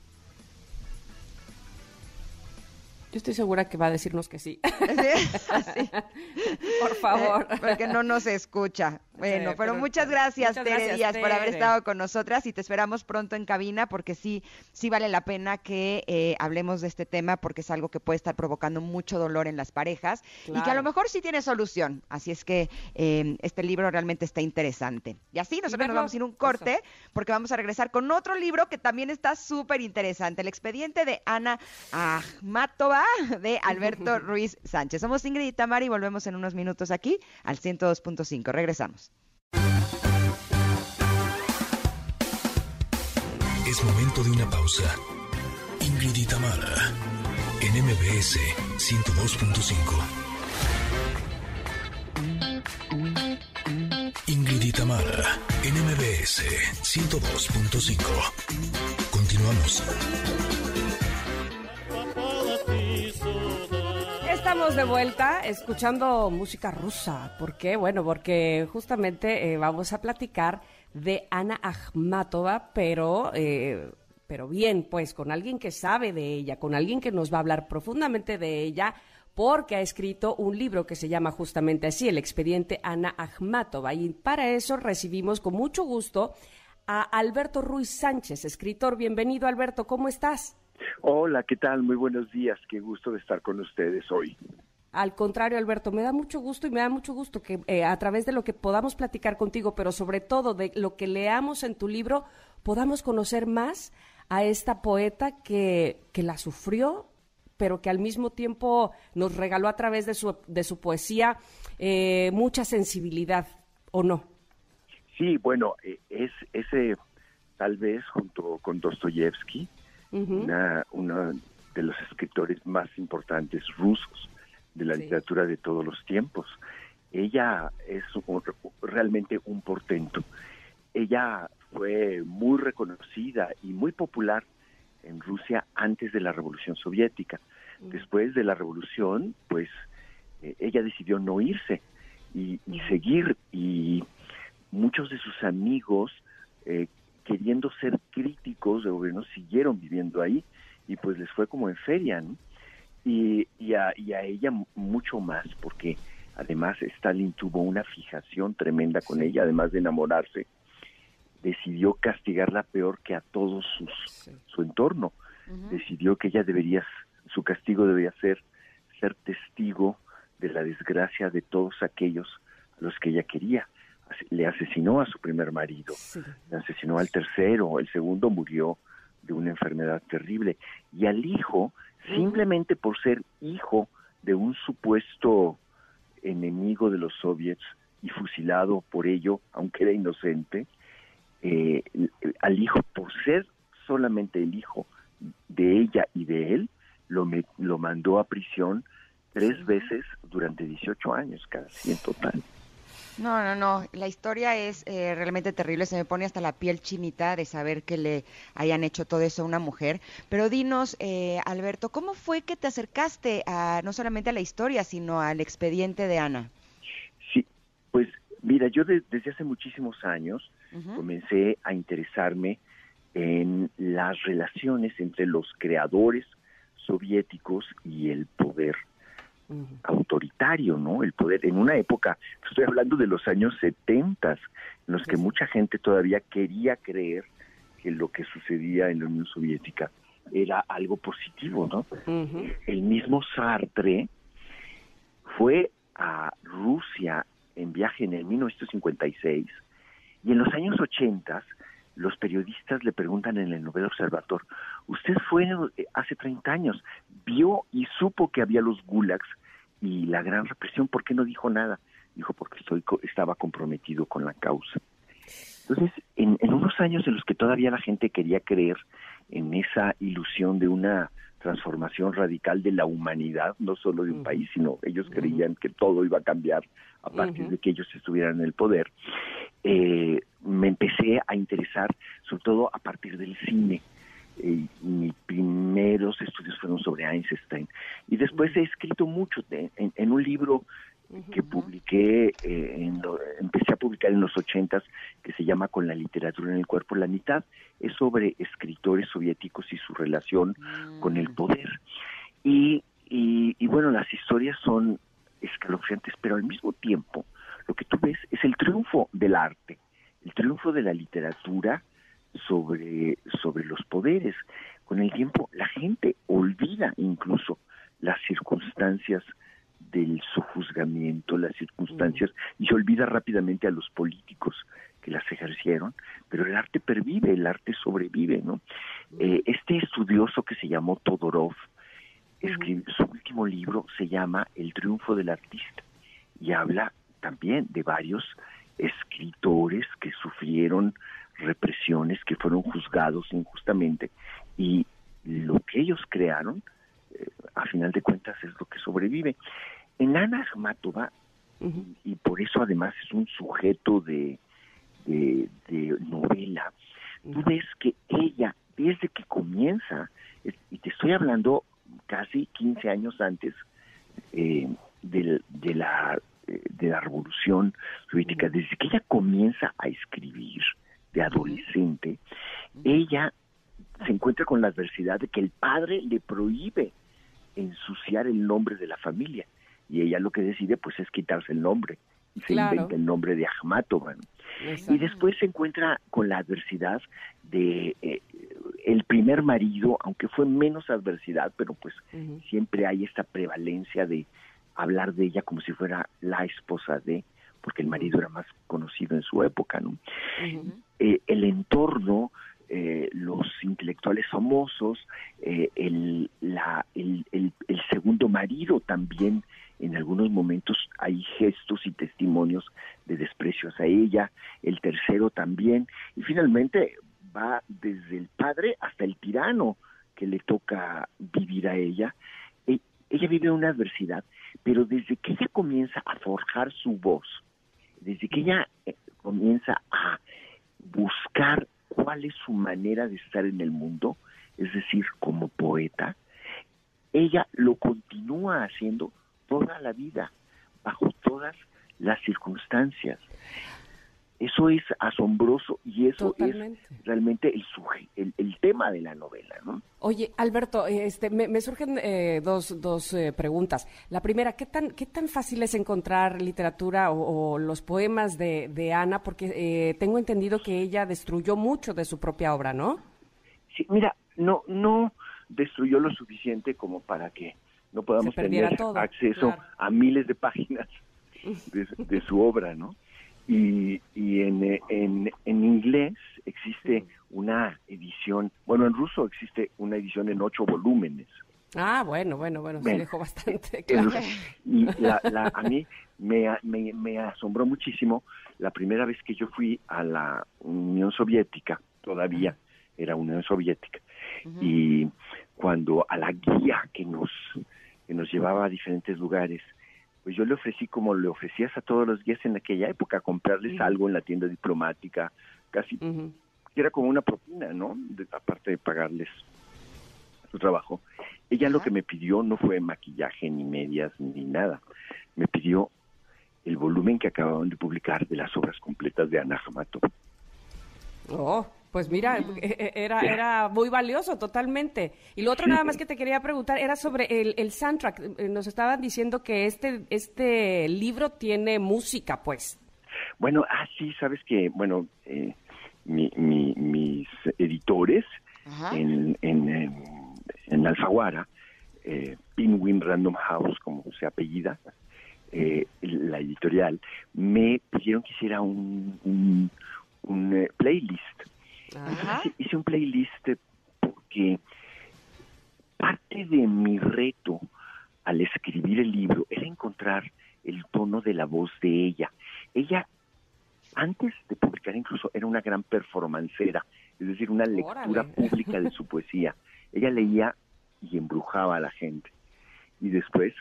Yo estoy segura que va a decirnos que sí. Por favor. Eh, porque no nos escucha. Bueno, pero, muchas gracias, Tere Díaz, por haber estado con nosotras y te esperamos pronto en cabina porque sí, sí vale la pena que eh, hablemos de este tema porque es algo que puede estar provocando mucho dolor en las parejas y que a lo mejor sí tiene solución. Así es que eh, este libro realmente está interesante. Y así nosotros nos vamos a ir un corte porque vamos a regresar con otro libro que también está súper interesante, El expediente de Ana Ahmatova de Alberto Ruiz Sánchez. Somos Ingrid y Tamara y volvemos en unos minutos aquí al 102.5. Regresamos. Es momento de una pausa. Ingrid y Tamara en MBS 102.5. Ingrid y Tamara en MBS 102.5. Continuamos. Estamos de vuelta escuchando música rusa. ¿Por qué? Bueno, porque justamente eh, vamos a platicar de Ana Akhmatova, pero, eh, pero bien, pues con alguien que sabe de ella, con alguien que nos va a hablar profundamente de ella, porque ha escrito un libro que se llama justamente así, El expediente Ana Akhmatova. Y para eso recibimos con mucho gusto a Alberto Ruiz Sánchez, escritor. Bienvenido, Alberto, ¿cómo estás? Hola, ¿qué tal? Muy buenos días. Qué gusto de estar con ustedes hoy. Al contrario, Alberto, me da mucho gusto y me da mucho gusto que eh, a través de lo que podamos platicar contigo, pero sobre todo de lo que leamos en tu libro, podamos conocer más a esta poeta que, que la sufrió, pero que al mismo tiempo nos regaló a través de su, de su poesía eh, mucha sensibilidad, ¿o no? Sí, bueno, e, es ese tal vez junto con Dostoyevsky, una, uno de los escritores más importantes rusos de la literatura de todos los tiempos. Ella es realmente un portento. Ella fue muy reconocida y muy popular en Rusia antes de la Revolución Soviética. Después de la Revolución, pues eh, ella decidió no irse y, seguir y muchos de sus amigos eh, queriendo ser críticos de gobierno, siguieron viviendo ahí y pues les fue como en feria, ¿no? Y, y, a, y a ella mucho más, porque además Stalin tuvo una fijación tremenda con ella, además de enamorarse, decidió castigarla peor que a todos sus, su entorno. Decidió que ella debería, su castigo debía ser ser testigo de la desgracia de todos aquellos a los que ella quería. Le asesinó a su primer marido, le asesinó al tercero, el segundo murió de una enfermedad terrible. Y al hijo, simplemente por ser hijo de un supuesto enemigo de los soviets y fusilado por ello, aunque era inocente, eh, al hijo, por ser solamente el hijo de ella y de él, lo, lo mandó a prisión tres veces durante 18 años casi en total. No, no, no. La historia es eh, realmente terrible. Se me pone hasta la piel chinita de saber que le hayan hecho todo eso a una mujer. Pero dinos, eh, Alberto, ¿cómo fue que te acercaste a no solamente a la historia, sino al expediente de Ana? Sí, pues mira, yo desde hace muchísimos años comencé a interesarme en las relaciones entre los creadores soviéticos y el poder autoritario, ¿no? El poder en una época, estoy hablando de los años 70, en los que mucha gente todavía quería creer que lo que sucedía en la Unión Soviética era algo positivo, ¿no? El mismo Sartre fue a Rusia en viaje en el 1956 y en los años 80 los periodistas le preguntan en el Nobel Observador, usted fue eh, hace 30 años, vio y supo que había los gulags y la gran represión, ¿por qué no dijo nada? Dijo, porque estoy, estaba comprometido con la causa. Entonces, en, en unos años en los que todavía la gente quería creer en esa ilusión de una transformación radical de la humanidad, no solo de un país, sino ellos creían que todo iba a cambiar a partir de que ellos estuvieran en el poder, eh, me empecé a interesar sobre todo a partir del cine. Eh, mis primeros estudios fueron sobre Einstein. Y después he escrito mucho en, un libro que publiqué, eh, empecé a publicar en los ochentas, que se llama Con la literatura en el cuerpo, la mitad es sobre escritores soviéticos y su relación con el mm. poder. Y, y, bueno, las historias son escalofriantes, pero al mismo tiempo lo que tú ves es el triunfo del arte, el triunfo de la literatura sobre, sobre los poderes. Con el tiempo la gente olvida incluso las circunstancias del sojuzgamiento, las circunstancias, y se olvida rápidamente a los políticos que las ejercieron, pero el arte pervive, el arte sobrevive, ¿no? Eh, este estudioso que se llamó Todorov, escribió, su último libro se llama El triunfo del artista, y habla también de varios escritores que sufrieron represiones, que fueron juzgados injustamente, y lo que ellos crearon, eh, a final de cuentas, es lo que sobrevive. En Ana Akhmatova, y por eso además es un sujeto de, de, novela, tú ves que ella, desde que comienza, y te estoy hablando casi 15 años antes eh, de, la de la revolución soviética, desde que ella comienza a escribir de adolescente, ella se encuentra con la adversidad de que el padre le prohíbe ensuciar el nombre de la familia y ella lo que decide pues es quitarse el nombre y se inventa el nombre de Akhmatova. Y después se encuentra con la adversidad de eh, el primer marido, aunque fue menos adversidad, pero pues siempre hay esta prevalencia de hablar de ella como si fuera la esposa de, porque el marido era más conocido en su época, ¿no? Eh, el entorno, eh, los intelectuales famosos, el, la, el, segundo marido también en algunos momentos hay gestos y testimonios de desprecio hacia ella, el tercero también, y finalmente va desde el padre hasta el tirano que le toca vivir a ella. E, ella vive una adversidad, pero desde que ella comienza a forjar su voz, desde que ella eh, comienza a buscar cuál es su manera de estar en el mundo, es decir, como poeta, ella lo continúa haciendo toda la vida, bajo todas las circunstancias. Eso es asombroso y eso es realmente el, el, el, tema de la novela, ¿no? Oye, Alberto, este, me, surgen eh, dos, dos eh, preguntas. La primera, ¿qué tan, ¿qué tan fácil es encontrar literatura o, los poemas de, de Ana? Porque eh, tengo entendido que ella destruyó mucho de su propia obra, ¿no? Sí, mira, no, no destruyó lo suficiente como para que no podamos tener acceso a miles de páginas de, su obra, ¿no? Y, y en, en, en, inglés existe una edición, bueno, en ruso existe una edición en ocho volúmenes. Ah, bueno, bueno, bueno, se dejó bastante claro. Y la, la, a mí me, me, me, asombró muchísimo la primera vez que yo fui a la Unión Soviética, todavía era Unión Soviética, y cuando a la guía que nos, que nos llevaba a diferentes lugares, pues yo le ofrecí como le ofrecías a todos los guías en aquella época, comprarles algo en la tienda diplomática, casi era como una propina, ¿no? aparte de pagarles su trabajo. Ella lo que me pidió no fue maquillaje, ni medias, ni nada. Me pidió el volumen que acababan de publicar de las obras completas de Ana Jamato. Oh, pues mira, e, e, era, era muy valioso totalmente. Y lo otro nada más que te quería preguntar era sobre el, el soundtrack. Eh, nos estaban diciendo que este, este libro tiene música, pues. Bueno, ah, sí, sabes que, bueno, eh, mis editores en, en, en, Alfaguara, eh, Penguin Random House, como se apellida, eh, la editorial, me pidieron que hiciera un, un, un playlist hice un playlist porque parte de mi reto al escribir el libro era encontrar el tono de la voz de ella. Ella, antes de publicar incluso, era una gran performancera, es decir, una lectura pública de su poesía. Ella leía y embrujaba a la gente. Y después,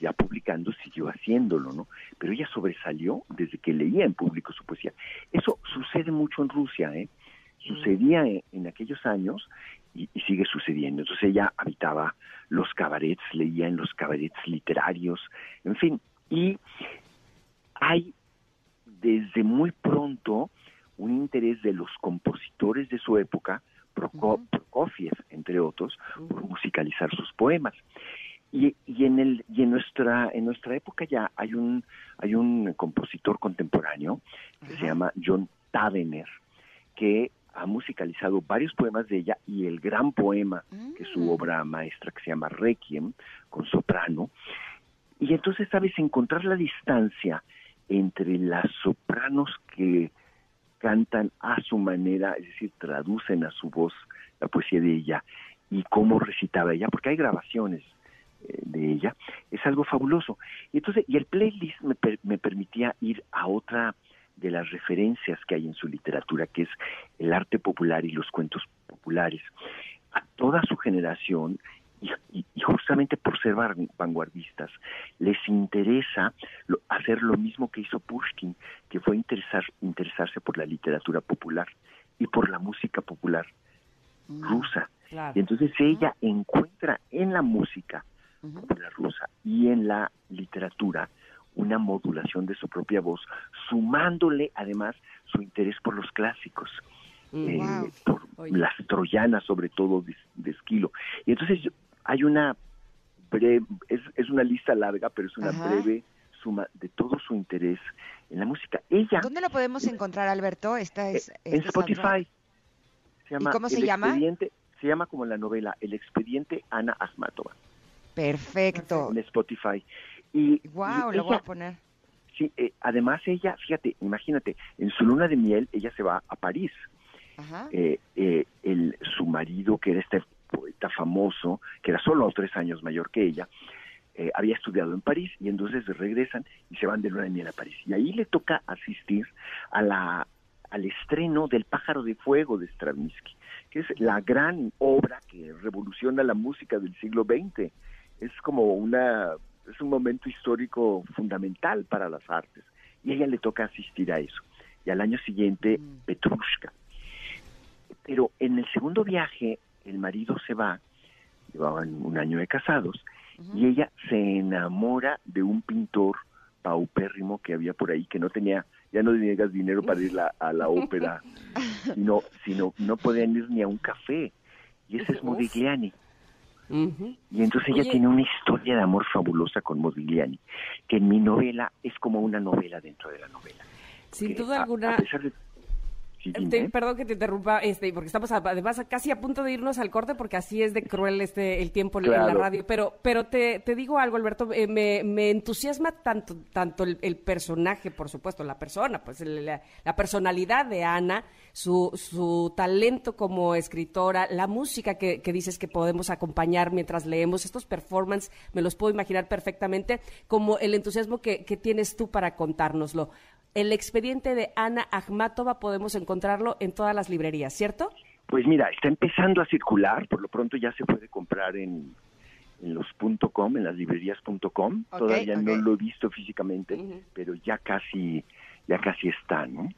ya publicando, siguió haciéndolo, ¿no? Pero ella sobresalió desde que leía en público su poesía. Eso sucede mucho en Rusia, ¿eh? Sucedía en, aquellos años y, sigue sucediendo. Entonces ella habitaba los cabarets, leía en los cabarets literarios, en fin, y hay desde muy pronto un interés de los compositores de su época, Prokofiev, entre otros, por musicalizar sus poemas. Y, y, en el y en nuestra en nuestra época ya hay un hay un compositor contemporáneo que se llama John Tavener que ha musicalizado varios poemas de ella y el gran poema, que es su mm. obra maestra, que se llama Requiem, con soprano. Y entonces, sabes, encontrar la distancia entre las sopranos que cantan a su manera, es decir, traducen a su voz la poesía de ella y cómo recitaba ella, porque hay grabaciones eh, de ella, es algo fabuloso. Y entonces, y el playlist me, me permitía ir a otra de las referencias que hay en su literatura, que es el arte popular y los cuentos populares. A toda su generación, y, justamente por ser vanguardistas, les interesa hacer lo mismo que hizo Pushkin, que fue interesar, interesarse por la literatura popular y por la música popular mm, rusa. Y entonces ella encuentra en la música popular rusa y en la literatura una modulación de su propia voz, sumándole además su interés por los clásicos, mm, eh, por las troyanas sobre todo de, Esquilo. Y entonces hay una breve, es, es una lista larga, pero es una breve suma de todo su interés en la música. Ella. ¿Dónde lo podemos encontrar, Alberto? Esta es, en Spotify. Se llama ¿Y cómo se llama? Se llama como la novela El expediente Ana Akhmatova. Perfecto. En Spotify. Y, wow, lo voy a poner. Sí, eh, además ella, fíjate, imagínate, en su luna de miel ella se va a París. Eh, eh, el, su marido, que era este poeta famoso, que era solo tres años mayor que ella, había estudiado en París y entonces regresan y se van de luna de miel a París. Y ahí le toca asistir a la, al estreno del Pájaro de Fuego de Stravinsky, que es la gran obra que revoluciona la música del siglo XX. Es como una es un momento histórico fundamental para las artes y a ella le toca asistir a eso. Y al año siguiente, mm. Petrushka. Pero en el segundo viaje, el marido se va, llevaban un año de casados, y ella se enamora de un pintor paupérrimo que había por ahí, que no tenía ya no digas dinero para ir a la ópera, sino, sino no podían ir ni a un café. Y ese es Modigliani. Y entonces ella tiene una historia de amor fabulosa con Modigliani, que en mi novela es como una novela dentro de la novela. Sin duda alguna. Perdón que te interrumpa, este, porque estamos además casi a punto de irnos al corte, porque así es de cruel este el tiempo en la radio. Pero, pero te, te digo algo, Alberto, eh, me, me, entusiasma tanto, tanto el, personaje, por supuesto, la persona, pues la, personalidad de Ana, su, su talento como escritora, la música que, que dices que podemos acompañar mientras leemos estos performances, me los puedo imaginar perfectamente, como el entusiasmo que, que tienes tú para contárnoslo. El expediente de Ana Akhmatova podemos encontrarlo en todas las librerías, ¿cierto? Pues mira, está empezando a circular, por lo pronto ya se puede comprar en, en los .com, en las librerías.com. Todavía no lo he visto físicamente, pero ya casi ya casi está, ¿no?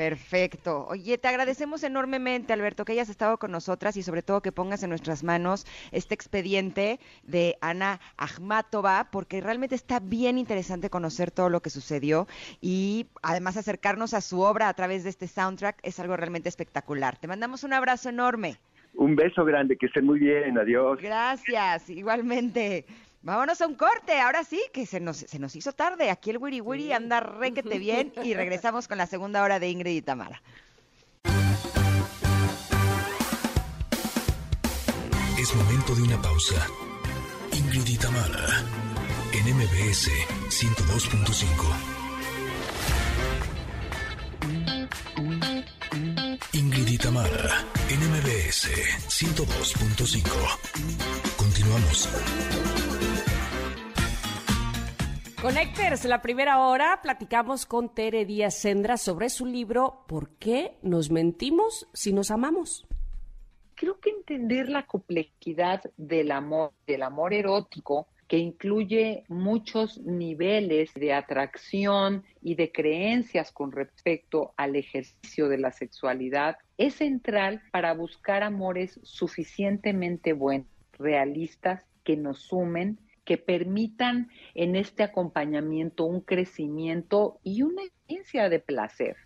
Perfecto. Oye, te agradecemos enormemente, Alberto, que hayas estado con nosotras y sobre todo que pongas en nuestras manos este expediente de Ana Akhmatova, porque realmente está bien interesante conocer todo lo que sucedió y además acercarnos a su obra a través de este soundtrack es algo realmente espectacular. Te mandamos un abrazo enorme. Un beso grande, que estén muy bien, adiós. Gracias, igualmente. Vámonos a un corte, ahora sí, que se nos, se nos hizo tarde. Aquí el Wiri Wiri anda requete bien y regresamos con la segunda hora de Ingrid y Tamara. Es momento de una pausa. Ingrid y Tamara, en MBS 102.5. Ingrid y Tamara, en MBS 102.5. Continuamos. Connectors, la primera hora platicamos con Tere Díaz Sendra sobre su libro ¿Por qué nos mentimos si nos amamos? Creo que entender la complejidad del amor, del amor erótico, que incluye muchos niveles de atracción y de creencias con respecto al ejercicio de la sexualidad, es central para buscar amores suficientemente buenos, realistas, que nos sumen que permitan en este acompañamiento un crecimiento y una experiencia de placer.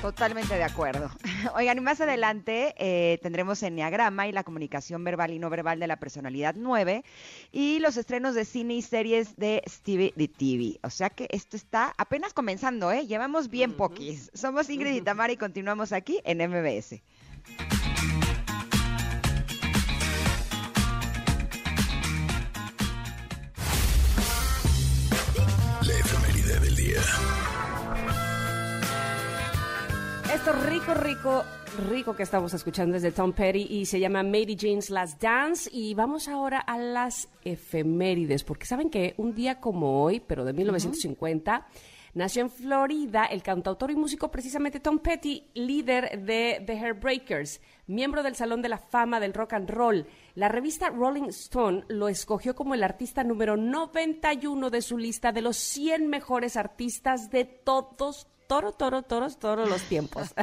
Totalmente de acuerdo. Oigan, y más adelante eh, tendremos Enneagrama y la comunicación verbal y no verbal de la personalidad 9 y los estrenos de cine y series de Stevie de TV. O sea que esto está apenas comenzando, ¿eh? Llevamos bien poquis. Somos Ingrid y Tamara y continuamos aquí en MBS. Esto rico, rico, rico que estamos escuchando desde Tom Petty y se llama Mary Jane's Last Dance. Y vamos ahora a las efemérides, porque saben que un día como hoy, pero de 1950, nació en Florida el cantautor y músico precisamente Tom Petty, líder de The Hairbreakers, miembro del Salón de la Fama del Rock and Roll. La revista Rolling Stone lo escogió como el artista número 91 de su lista de los 100 mejores artistas de todos toro, toro, toros, todos los tiempos.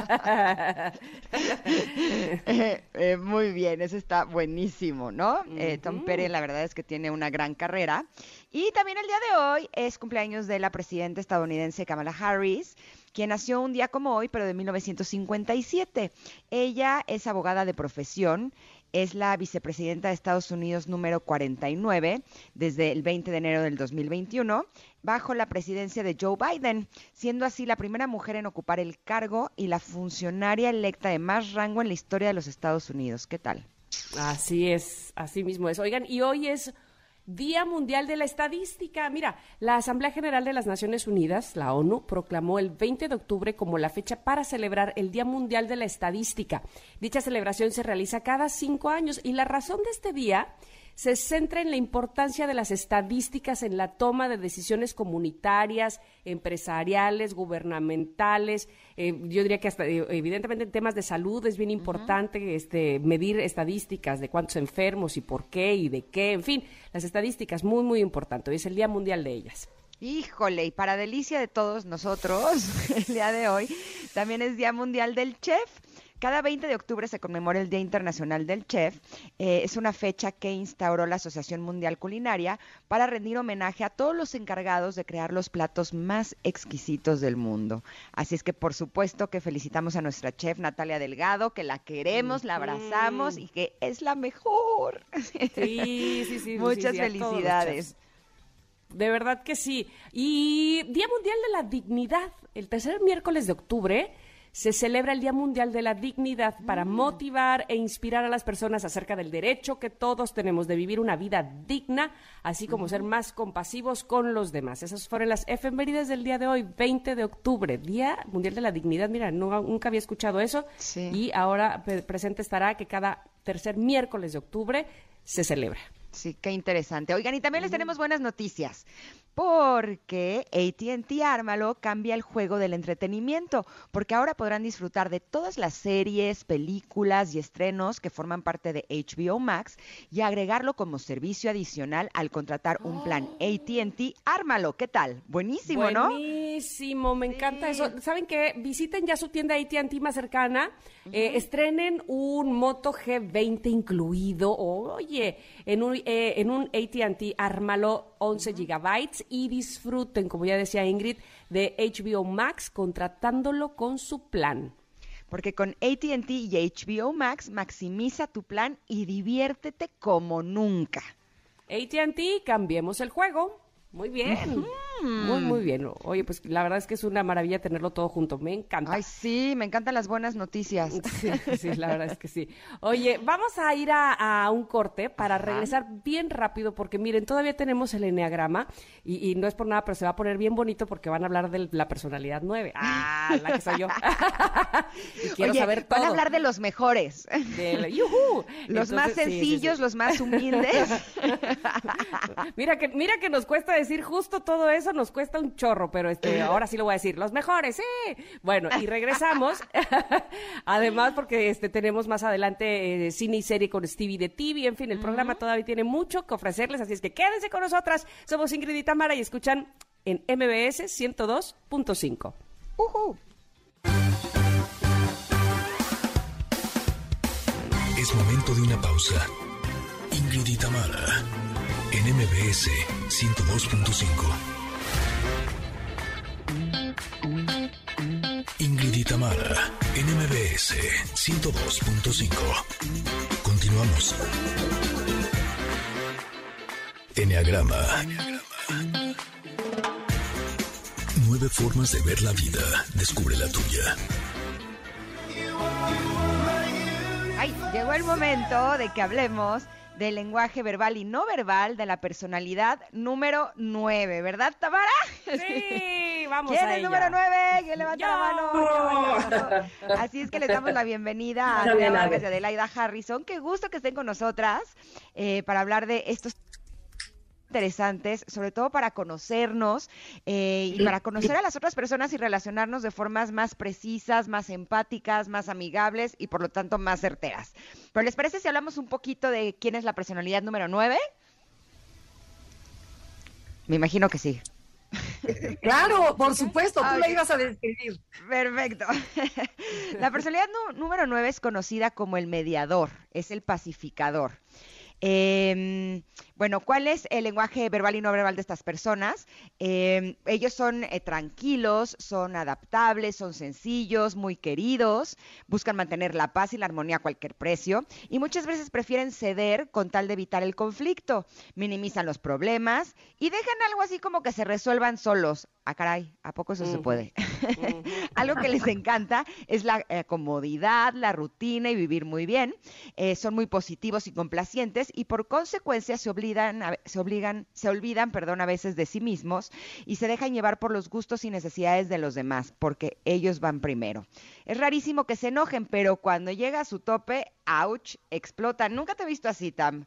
Eh, eh, muy bien, eso está buenísimo, ¿no? Eh, Tom Pérez, la verdad es que tiene una gran carrera. Y también el día de hoy es cumpleaños de la presidenta estadounidense Kamala Harris quien nació un día como hoy, pero de 1957. Ella es abogada de profesión, es la vicepresidenta de Estados Unidos número 49 desde el 20 de enero del 2021 bajo la presidencia de Joe Biden, siendo así la primera mujer en ocupar el cargo y la funcionaria electa de más rango en la historia de los Estados Unidos. ¿Qué tal? Así es, así mismo es. Oigan, y hoy es Día Mundial de la Estadística. Mira, la Asamblea General de las Naciones Unidas, la ONU, proclamó el 20 de octubre como la fecha para celebrar el Día Mundial de la Estadística. Dicha celebración se realiza cada cinco años y la razón de este día se centra en la importancia de las estadísticas en la toma de decisiones comunitarias, empresariales, gubernamentales. Eh, yo diría que hasta, eh, evidentemente en temas de salud es bien importante este, medir estadísticas de cuántos enfermos y por qué y de qué. En fin, las estadísticas muy, muy importante. Hoy es el Día Mundial de ellas. Híjole, y para delicia de todos nosotros, el día de hoy también es Día Mundial del Chef Cada 20 de octubre se conmemora el Día Internacional del Chef. Eh, es una fecha que instauró la Asociación Mundial Culinaria para rendir homenaje a todos los encargados de crear los platos más exquisitos del mundo. Así es que por supuesto que felicitamos a nuestra chef Natalia Delgado, que la queremos, la abrazamos y que es la mejor. Sí, sí, sí. Muchas felicidades. De verdad que sí. Y Día Mundial de la Dignidad, el tercer miércoles de octubre se celebra el Día Mundial de la Dignidad para mm. motivar e inspirar a las personas acerca del derecho que todos tenemos de vivir una vida digna, así como ser más compasivos con los demás. Esas fueron las efemérides del día de hoy, 20 de octubre, Día Mundial de la Dignidad. Mira, nunca había escuchado eso y ahora presente estará que cada tercer miércoles de octubre se celebra. Sí, qué interesante. Oigan, y también les tenemos buenas noticias porque ATT Ármalo cambia el juego del entretenimiento, porque ahora podrán disfrutar de todas las series, películas y estrenos que forman parte de HBO Max y agregarlo como servicio adicional al contratar un plan oh. ATT Ármalo. ¿Qué tal? Buenísimo, ¿no? Buenísimo, me encanta eso. ¿Saben qué? Visiten ya su tienda ATT más cercana, eh, estrenen un Moto G20 incluido, oye, en un, eh, en un ATT Ármalo 11 gigabytes y disfruten, como ya decía Ingrid, de HBO Max contratándolo con su plan. Porque con ATT y HBO Max maximiza tu plan y diviértete como nunca. ATT, cambiemos el juego. Muy bien. Muy, muy bien. Oye, pues la verdad es que es una maravilla tenerlo todo junto. Me encanta. Ay, sí, me encantan las buenas noticias. Sí, la verdad es que sí. Oye, vamos a ir a, un corte para regresar bien rápido, porque miren, todavía tenemos el enneagrama y, no es por nada, pero se va a poner bien bonito porque van a hablar de la personalidad nueve. Ah, la que soy yo. y quiero saber todo. Van a hablar de los mejores. Los más sencillos, los más humildes. mira que, mira que nos cuesta decir justo todo eso nos cuesta un chorro, pero este, ahora sí lo voy a decir, los mejores, sí. Bueno, y regresamos, además porque este, tenemos más adelante eh, cine y serie con Stevie de TV, en fin, el programa todavía tiene mucho que ofrecerles, así es que quédense con nosotras, somos Ingrid y Tamara y escuchan en MBS 102.5. Es momento de una pausa. Ingrid y Tamara en MBS 102.5. Ingrid y Tamara, NMBS 102.5. Continuamos. Enneagrama. Nueve formas de ver la vida. Descubre la tuya. Ay, llegó el momento de que hablemos del lenguaje verbal y no verbal de la personalidad número 9, ¿verdad, Tamara? Sí, vamos ¿Quién es el número 9? ¿Quién levanta la mano? Así es que les damos la bienvenida a Adelaida Harrison. Qué gusto que estén con nosotras eh, para hablar de estos interesantes, sobre todo para conocernos eh, y para conocer a las otras personas y relacionarnos de formas más precisas, más empáticas, más amigables y por lo tanto más certeras. Pero ¿les parece si hablamos un poquito de quién es la personalidad número 9? Me imagino que sí. Claro, por supuesto, tú la ibas a describir. Perfecto. La personalidad número 9 es conocida como el mediador, es el pacificador. Eh, bueno, ¿cuál es el lenguaje verbal y no verbal de estas personas? Em, ellos son eh, tranquilos, son adaptables, son sencillos, muy queridos, buscan mantener la paz y la armonía a cualquier precio y muchas veces prefieren ceder con tal de evitar el conflicto, minimizan los problemas y dejan algo así como que se resuelvan solos. Ah, caray, ¿a poco eso se puede? algo que les encanta es la eh, comodidad, la rutina y vivir muy bien. Eh, son muy positivos y complacientes y por consecuencia se obligan, se obligan, se olvidan, perdón, a veces de sí mismos y se dejan llevar por los gustos y necesidades de los demás, porque ellos van primero. Es rarísimo que se enojen, pero cuando llega a su tope, ouch, explotan. Nunca te he visto así, Tam.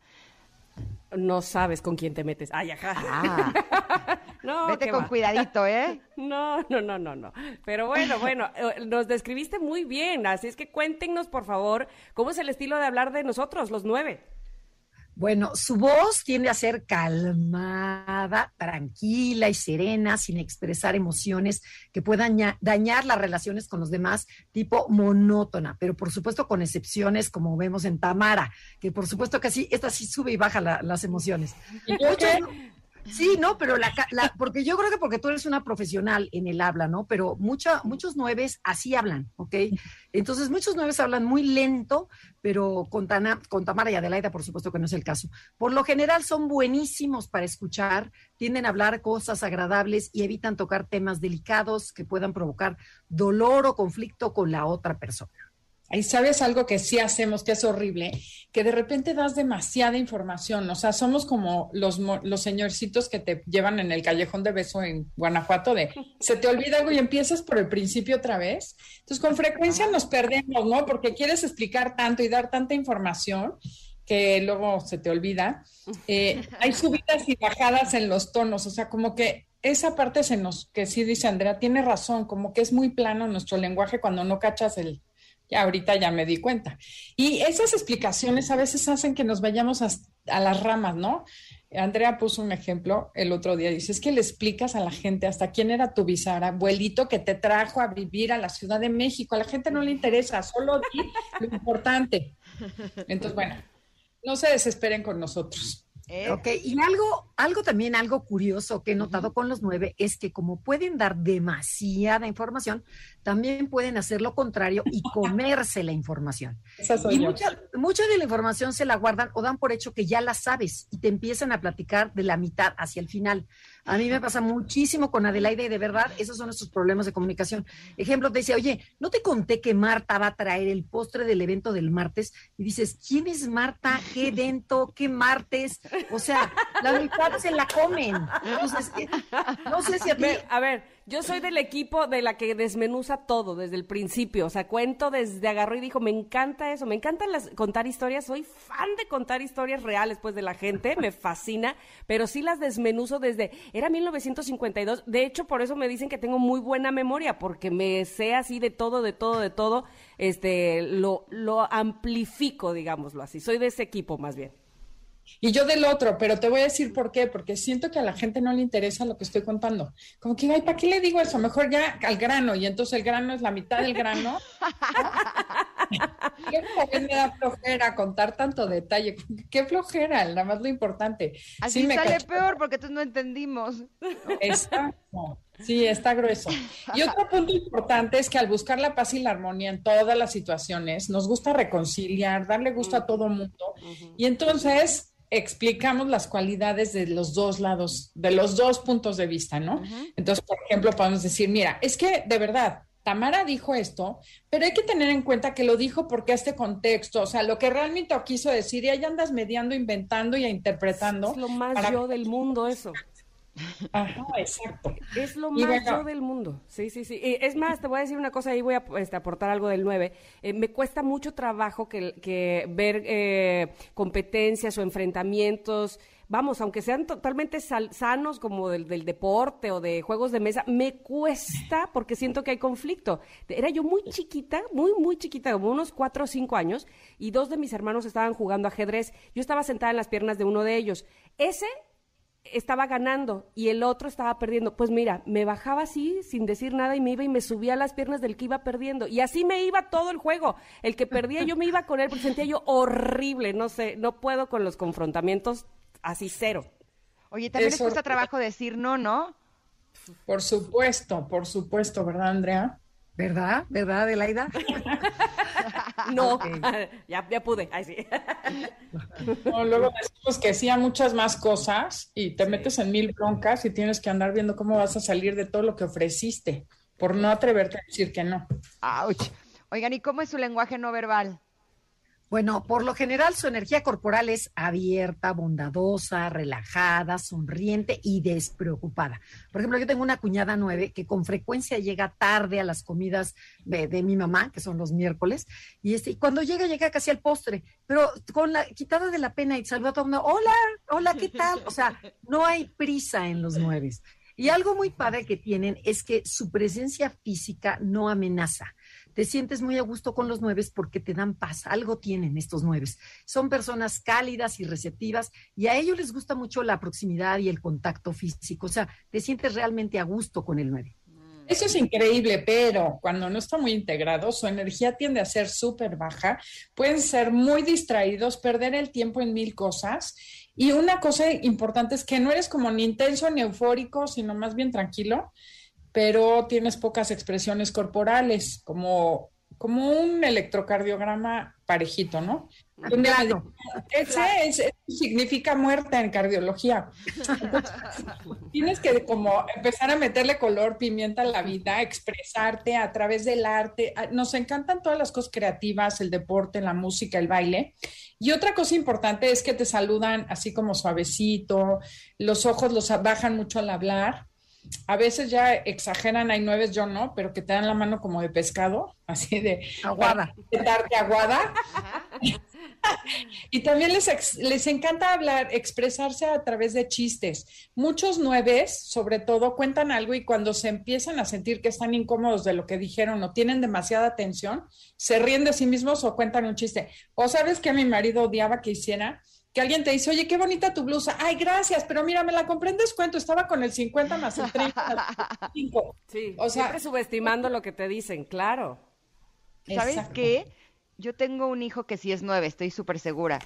No sabes con quién te metes. Ay, ajá. Ah. no, Vete con cuidadito, ¿eh? No, no, no, no, no. Pero bueno, bueno, eh, nos describiste muy bien. Así es que cuéntenos, por favor, cómo es el estilo de hablar de nosotros, los nueve. Bueno, su voz tiende a ser calmada, tranquila y serena, sin expresar emociones que puedan dañar las relaciones con los demás, tipo monótona, pero por supuesto con excepciones como vemos en Tamara, que por supuesto que sí, esta sí sube y baja las emociones. Sí, no, pero la, porque yo creo que porque tú eres una profesional en el habla, ¿no? Pero mucha, muchos nueves así hablan, ¿ok? Entonces, muchos nueves hablan muy lento, pero con, con Tamara y Adelaida, por supuesto que no es el caso. Por lo general son buenísimos para escuchar, tienden a hablar cosas agradables y evitan tocar temas delicados que puedan provocar dolor o conflicto con la otra persona. Ahí sabes algo que sí hacemos, que es horrible, que de repente das demasiada información. O sea, somos como los, los señorcitos que te llevan en el callejón de beso en Guanajuato de se te olvida algo y empiezas por el principio otra vez. Entonces, con frecuencia nos perdemos, ¿no? Porque quieres explicar tanto y dar tanta información que luego se te olvida. Eh, hay subidas y bajadas en los tonos, o sea, como que esa parte se nos, que sí dice Andrea, tiene razón, como que es muy plano nuestro lenguaje cuando no cachas el, ahorita ya me di cuenta. Y esas explicaciones a veces hacen que nos vayamos a, las ramas, ¿no? Andrea puso un ejemplo el otro día, dice, es que le explicas a la gente hasta quién era tu abuelito que te trajo a vivir a la Ciudad de México. A la gente no le interesa, solo lo importante. Entonces, bueno, no se desesperen con nosotros. ¿Eh? Ok, y algo, algo también, algo curioso que he notado con los nueve es que como pueden dar demasiada información, también pueden hacer lo contrario y comerse la información. y mucha, mucha, de la información se la guardan o dan por hecho que ya la sabes y te empiezan a platicar de la mitad hacia el final. A mí me pasa muchísimo con Adelaide y de verdad, esos son nuestros problemas de comunicación. Ejemplo, te dice, oye, ¿no te conté que Marta va a traer el postre del evento del martes? Y dices, ¿quién es Marta? ¿Qué evento? ¿Qué martes? O sea, la mitad se la comen. Entonces, eh, no sé si a ti... A ver, yo soy del equipo de la que desmenuza todo desde el principio. O sea, cuento desde agarró y dijo, me encanta eso, me encanta contar historias. Soy fan de contar historias reales, pues, de la gente, me fascina, pero sí las desmenuzo desde, era 1952. De hecho, por eso me dicen que tengo muy buena memoria, porque me sé así de todo, de todo, de todo. Este, lo, lo amplifico, digámoslo así. Soy de ese equipo, más bien. Y yo del otro, pero te voy a decir por qué, porque siento que a la gente no le interesa lo que estoy contando. Como que, ay, ¿para qué le digo eso? Mejor ya al grano, y entonces el grano es la mitad del grano. ¿Qué me da flojera contar tanto detalle? Qué flojera, nada más lo importante. Así me sale peor porque tú no entendimos. Exacto. Sí, está grueso. Y otro punto importante es que al buscar la paz y la armonía en todas las situaciones, nos gusta reconciliar, darle gusto a todo mundo. Y entonces explicamos las cualidades de los dos lados, de los dos puntos de vista, ¿no? Entonces, por ejemplo, podemos decir, mira, es que de verdad, Tamara dijo esto, pero hay que tener en cuenta que lo dijo porque este contexto, o sea, lo que realmente quiso decir, y ahí andas mediando, inventando y interpretando. Es lo más yo del mundo eso. Ajá, exacto. Es lo más yo del mundo. Sí, sí, sí. es más, te voy a decir una cosa, ahí voy a este, aportar algo del 9. Eh, me cuesta mucho trabajo que, que ver eh, competencias o enfrentamientos, vamos, aunque sean totalmente sanos como del, del, deporte o de juegos de mesa, me cuesta porque siento que hay conflicto. Era yo muy chiquita, muy, muy chiquita, como unos cuatro o cinco años, y dos de mis hermanos estaban jugando ajedrez. Yo estaba sentada en las piernas de uno de ellos. Ese estaba ganando y el otro estaba perdiendo. Pues mira, me bajaba así sin decir nada y me iba y me subía a las piernas del que iba perdiendo. Y así me iba todo el juego. El que perdía yo me iba con él porque sentía yo horrible. No sé, no puedo con los confrontamientos así cero. Oye, también les cuesta trabajo decir no, ¿no? Por supuesto, por supuesto, ¿verdad, Andrea? ¿Verdad? ¿Verdad, Adelaida? no, ya, ya pude. sí. luego decimos que sí a muchas más cosas y te metes en mil broncas y tienes que andar viendo cómo vas a salir de todo lo que ofreciste por no atreverte a decir que no. Oigan, ¿y cómo es su lenguaje no verbal? Bueno, por lo general su energía corporal es abierta, bondadosa, relajada, sonriente y despreocupada. Por ejemplo, yo tengo una cuñada nueve que con frecuencia llega tarde a las comidas de, mi mamá, que son los miércoles, y, este, cuando llega, llega casi al postre, pero con la quitada de la pena y saluda a todo el mundo, hola, hola, ¿qué tal? O sea, no hay prisa en los nueve. Y algo muy padre que tienen es que su presencia física no amenaza te sientes muy a gusto con los nueves porque te dan paz, algo tienen estos nueves. Son personas cálidas y receptivas y a ellos les gusta mucho la proximidad y el contacto físico, o sea, te sientes realmente a gusto con el nueve. Eso es increíble, pero cuando no está muy integrado, su energía tiende a ser súper baja, pueden ser muy distraídos, perder el tiempo en mil cosas. Y una cosa importante es que no eres como ni intenso ni eufórico, sino más bien tranquilo, pero tienes pocas expresiones corporales, como, como un electrocardiograma parejito, ¿no? Claro. Ese, significa muerte en cardiología. tienes que como empezar a meterle color, pimienta a la vida, expresarte a través del arte. Ah, nos encantan todas las cosas creativas, el deporte, la música, el baile. Y otra cosa importante es que te saludan así como suavecito, los ojos los bajan mucho al hablar a veces ya exageran, hay nueve, yo no, pero que te dan la mano como de pescado, así de aguada. De aguada. y también les, les encanta hablar, expresarse a través de chistes. Muchos nueves, sobre todo, cuentan algo y cuando se empiezan a sentir que están incómodos de lo que dijeron o tienen demasiada tensión, se ríen de sí mismos o cuentan un chiste. O sabes que mi marido odiaba que hiciera que alguien te dice, oye, qué bonita tu blusa. Ay, gracias, pero mira, me la compré en descuento. Estaba con el 50 más el 30. Sí, o sea, siempre subestimando lo que te dicen, claro. ¿Sabes qué? Yo tengo un hijo que sí es nueve, estoy súper segura.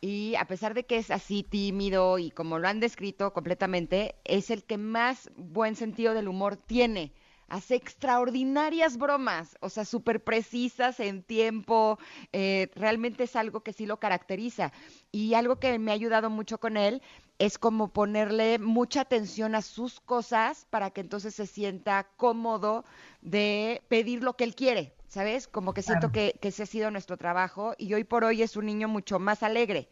Y a pesar de que es así tímido y como lo han descrito completamente, es el que más buen sentido del humor tiene hace extraordinarias bromas, o sea, súper precisas en tiempo, eh, realmente es algo que sí lo caracteriza. Y algo que me ha ayudado mucho con él es como ponerle mucha atención a sus cosas para que entonces se sienta cómodo de pedir lo que él quiere, ¿sabes? Como que siento que, que ese ha sido nuestro trabajo y hoy por hoy es un niño mucho más alegre.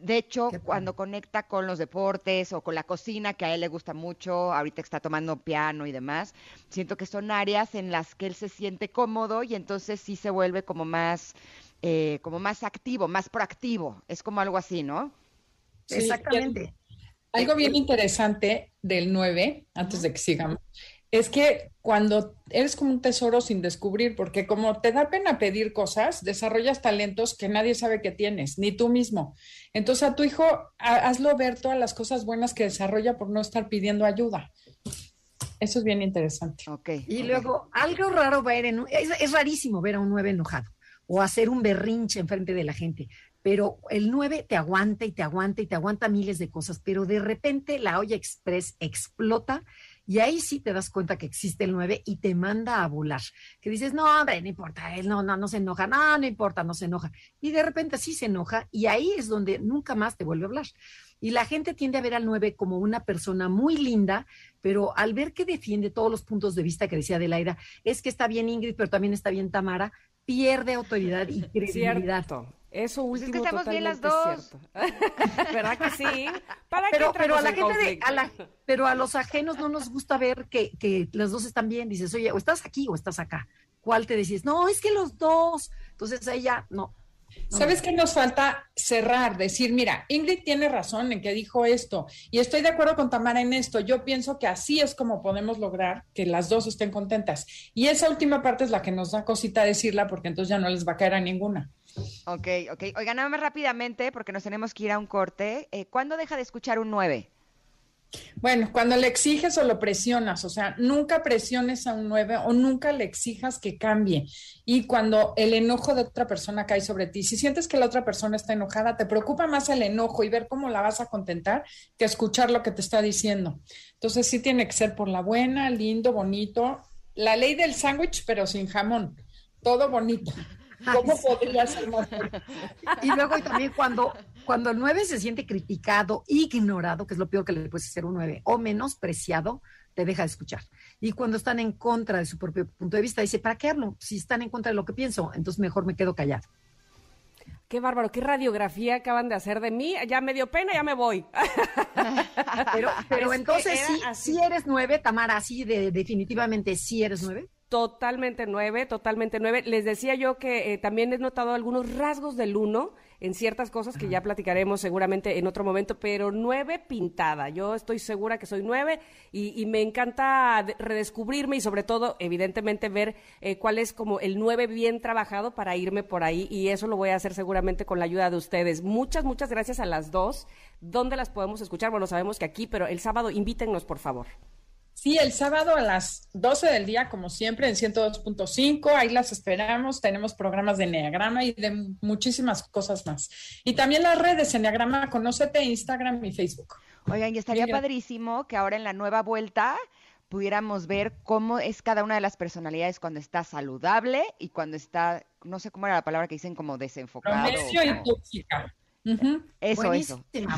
De hecho, cuando conecta con los deportes o con la cocina, que a él le gusta mucho, ahorita está tomando piano y demás, siento que son áreas en las que él se siente cómodo y entonces sí se vuelve como más, eh, como más activo, más proactivo. Es como algo así, ¿no? Exactamente. Algo bien interesante del 9, antes de que sigamos, es que cuando eres como un tesoro sin descubrir, porque como te da pena pedir cosas, desarrollas talentos que nadie sabe que tienes, ni tú mismo. Entonces a tu hijo hazlo ver todas las cosas buenas que desarrolla por no estar pidiendo ayuda. Eso es bien interesante. Okay, y luego, algo raro ver en, es, es rarísimo ver a un nueve enojado o hacer un berrinche enfrente de la gente pero el 9 te aguanta y te aguanta y te aguanta miles de cosas, pero de repente la olla express explota y ahí sí te das cuenta que existe el 9 y te manda a volar. Que dices, no, hombre, no importa, él no, no, no se enoja, no, no importa, no se enoja. Y de repente sí se enoja y ahí es donde nunca más te vuelve a hablar. Y la gente tiende a ver al 9 como una persona muy linda, pero al ver que defiende todos los puntos de vista que decía Adelaida, es que está bien Ingrid, pero también está bien Tamara, pierde autoridad y credibilidad. Eso pues último es que estamos bien las dos. ¿Verdad que sí? ¿Para pero, pero a la gente de, a la, pero a los ajenos no nos gusta ver que, que las dos están bien. Dices, oye, o estás aquí o estás acá. ¿Cuál te decís? No, es que los dos. Entonces ella, no, ¿Sabes qué nos falta? Cerrar, decir, mira, Ingrid tiene razón en que dijo esto y estoy de acuerdo con Tamara en esto. Yo pienso que así es como podemos lograr que las dos estén contentas. Y esa última parte es la que nos da cosita decirla porque entonces ya no les va a caer a ninguna. Ok, ok. Oigan, nada más rápidamente porque nos tenemos que ir a un corte. Eh, ¿Cuándo deja de escuchar un 9? Bueno, cuando le exiges o lo presionas, o sea, nunca presiones a un 9 o nunca le exijas que cambie. Y cuando el enojo de otra persona cae sobre ti, si sientes que la otra persona está enojada, te preocupa más el enojo y ver cómo la vas a contentar que escuchar lo que te está diciendo. Entonces sí tiene que ser por la buena, lindo, bonito. La ley del sándwich, pero sin jamón. Todo bonito. ¿Cómo podría ser más? Y luego y también cuando, cuando el 9 se siente criticado, ignorado, que es lo peor que le puede hacer un 9, o menospreciado, te deja de escuchar. Y cuando están en contra de su propio punto de vista, dice, ¿para qué hablo? Si están en contra de lo que pienso, entonces mejor me quedo callado. Qué bárbaro, qué radiografía acaban de hacer de mí. Ya me dio pena, ya me voy. pero, pero entonces sí, eres nueve, Tamara, así de definitivamente sí eres nueve. Totalmente nueve, totalmente nueve. Les decía yo que eh, también he notado algunos rasgos del uno en ciertas cosas que ya platicaremos seguramente en otro momento, pero nueve pintada. Yo estoy segura que soy nueve y, me encanta redescubrirme y sobre todo, evidentemente, ver eh, cuál es como el nueve bien trabajado para irme por ahí y eso lo voy a hacer seguramente con la ayuda de ustedes. Muchas, muchas gracias a las dos. ¿Dónde las podemos escuchar? Bueno, sabemos que aquí, pero el sábado invítennos, por favor. Sí, el sábado a las 12 del día, como siempre, en 102.5, ahí las esperamos. Tenemos programas de Enneagrama y de muchísimas cosas más. Y también las redes Enneagrama, conócete, Instagram y Facebook. Oigan, y estaría padrísimo que ahora en la nueva vuelta pudiéramos ver cómo es cada una de las personalidades cuando está saludable y cuando está, no sé cómo era la palabra que dicen, como desenfocado. y tóxica. Eso, Buenísima. eso.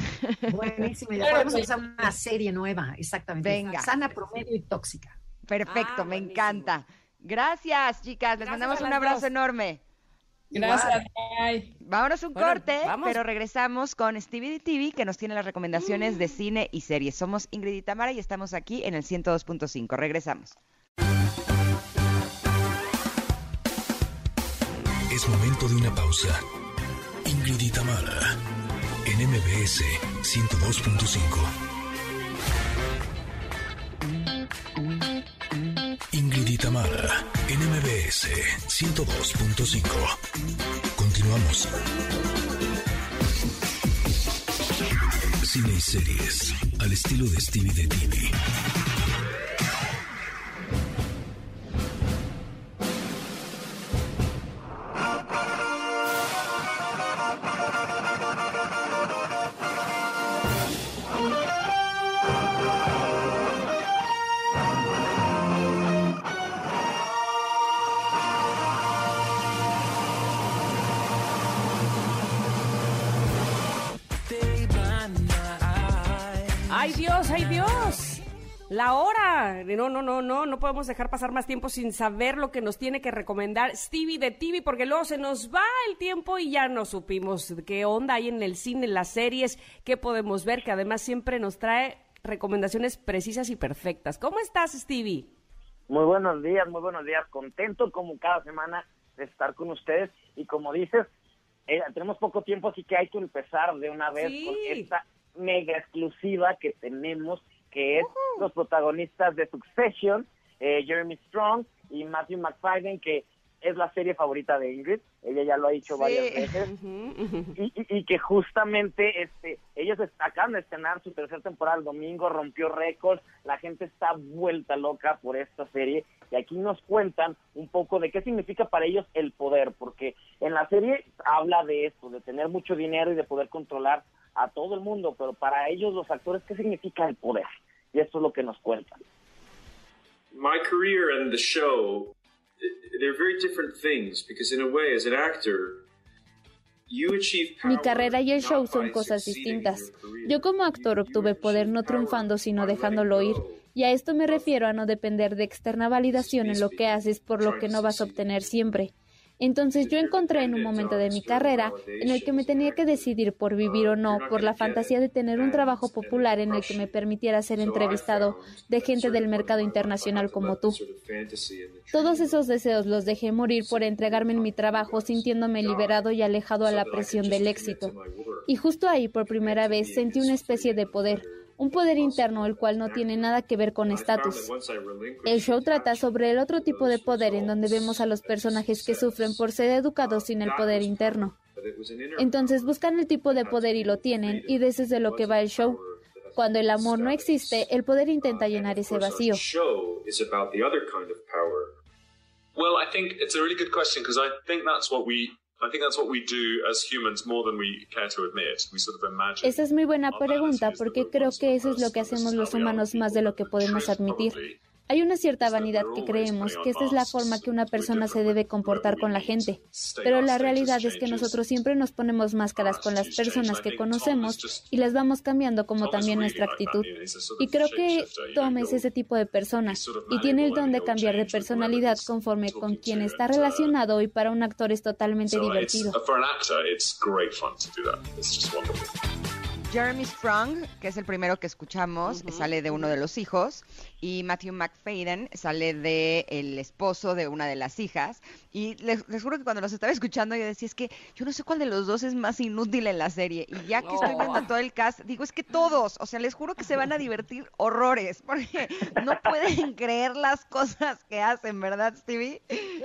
Buenísimo. Y podemos hacer una serie nueva, exactamente. Venga. Sana, promedio y tóxica. Perfecto, ah, me encanta. Gracias, chicas. Les mandamos un abrazo enorme. Gracias. Vámonos un corte, pero regresamos con Stevie TV, que nos tiene las recomendaciones de cine y series. Somos Ingrid y Tamara y estamos aquí en el 102.5. Regresamos. Es momento de una pausa. Ingrid y en MBS 102.5. Ingrid y en MBS 102.5. Continuamos. Cine y series, al estilo de Stevie de TV. La hora. No, no, no, no, no podemos dejar pasar más tiempo sin saber lo que nos tiene que recomendar Stevie de TV, porque luego se nos va el tiempo y ya no supimos qué onda hay en el cine, en las series, qué podemos ver, que además siempre nos trae recomendaciones precisas y perfectas. ¿Cómo estás, Stevie? Muy buenos días, muy buenos días. Contento como cada semana de estar con ustedes y como dices, eh, tenemos poco tiempo, así que hay que empezar de una vez con esta mega exclusiva que tenemos que es los protagonistas de Succession, eh, Jeremy Strong y Matthew McFadden, que es la serie favorita de Ingrid, ella ya lo ha dicho varias veces, y, que justamente este, ellos acaban de estrenar su tercera temporada el domingo, rompió récords, la gente está vuelta loca por esta serie, y aquí nos cuentan un poco de qué significa para ellos el poder, porque en la serie habla de esto, de tener mucho dinero y de poder controlar a todo el mundo, pero para ellos los actores, ¿qué significa el poder? Y esto es lo que nos cuentan. My career and the show, they're very different things because in a way as an actor, mi carrera y el show son cosas distintas. Yo como actor obtuve poder no triunfando, sino dejándolo ir. Y a esto me refiero a no depender de externa validación en lo que haces por lo que no vas a obtener siempre. Entonces yo encontré en un momento de mi carrera en el que me tenía que decidir por vivir o no, por la fantasía de tener un trabajo popular en el que me permitiera ser entrevistado de gente del mercado internacional como tú. Todos esos deseos los dejé morir por entregarme en mi trabajo sintiéndome liberado y alejado a la presión del éxito. Y justo ahí por primera vez sentí una especie de poder, un poder interno el cual no tiene nada que ver con estatus. El show trata sobre el otro tipo de poder en donde vemos a los personajes que sufren por ser educados sin el poder interno. Entonces buscan el tipo de poder y lo tienen, y de es de lo que va el show. Cuando el amor no existe, el poder intenta llenar ese vacío. Well, I think it's a really good question because I think that's what we esa es muy buena pregunta porque creo que eso es lo que hacemos los humanos más de lo que podemos admitir. Hay una cierta vanidad que creemos que esta es la forma que una persona se debe comportar con la gente, pero la realidad es que nosotros siempre nos ponemos máscaras con las personas que conocemos y las vamos cambiando como también nuestra actitud. Y creo que Tom es ese tipo de persona y tiene el don de cambiar de personalidad conforme con quien está relacionado y para un actor es totalmente divertido. Jeremy Strong, que es el primero que escuchamos, sale de uno de los hijos y Matthew McFadden sale de el esposo de una de las hijas. Y les, juro que cuando los estaba escuchando yo decía, es que yo no sé cuál de los dos es más inútil en la serie. Y ya que estoy viendo todo el cast, digo, es que todos, o sea, les juro que se van a divertir horrores, porque no pueden creer las cosas que hacen, ¿verdad, Stevie?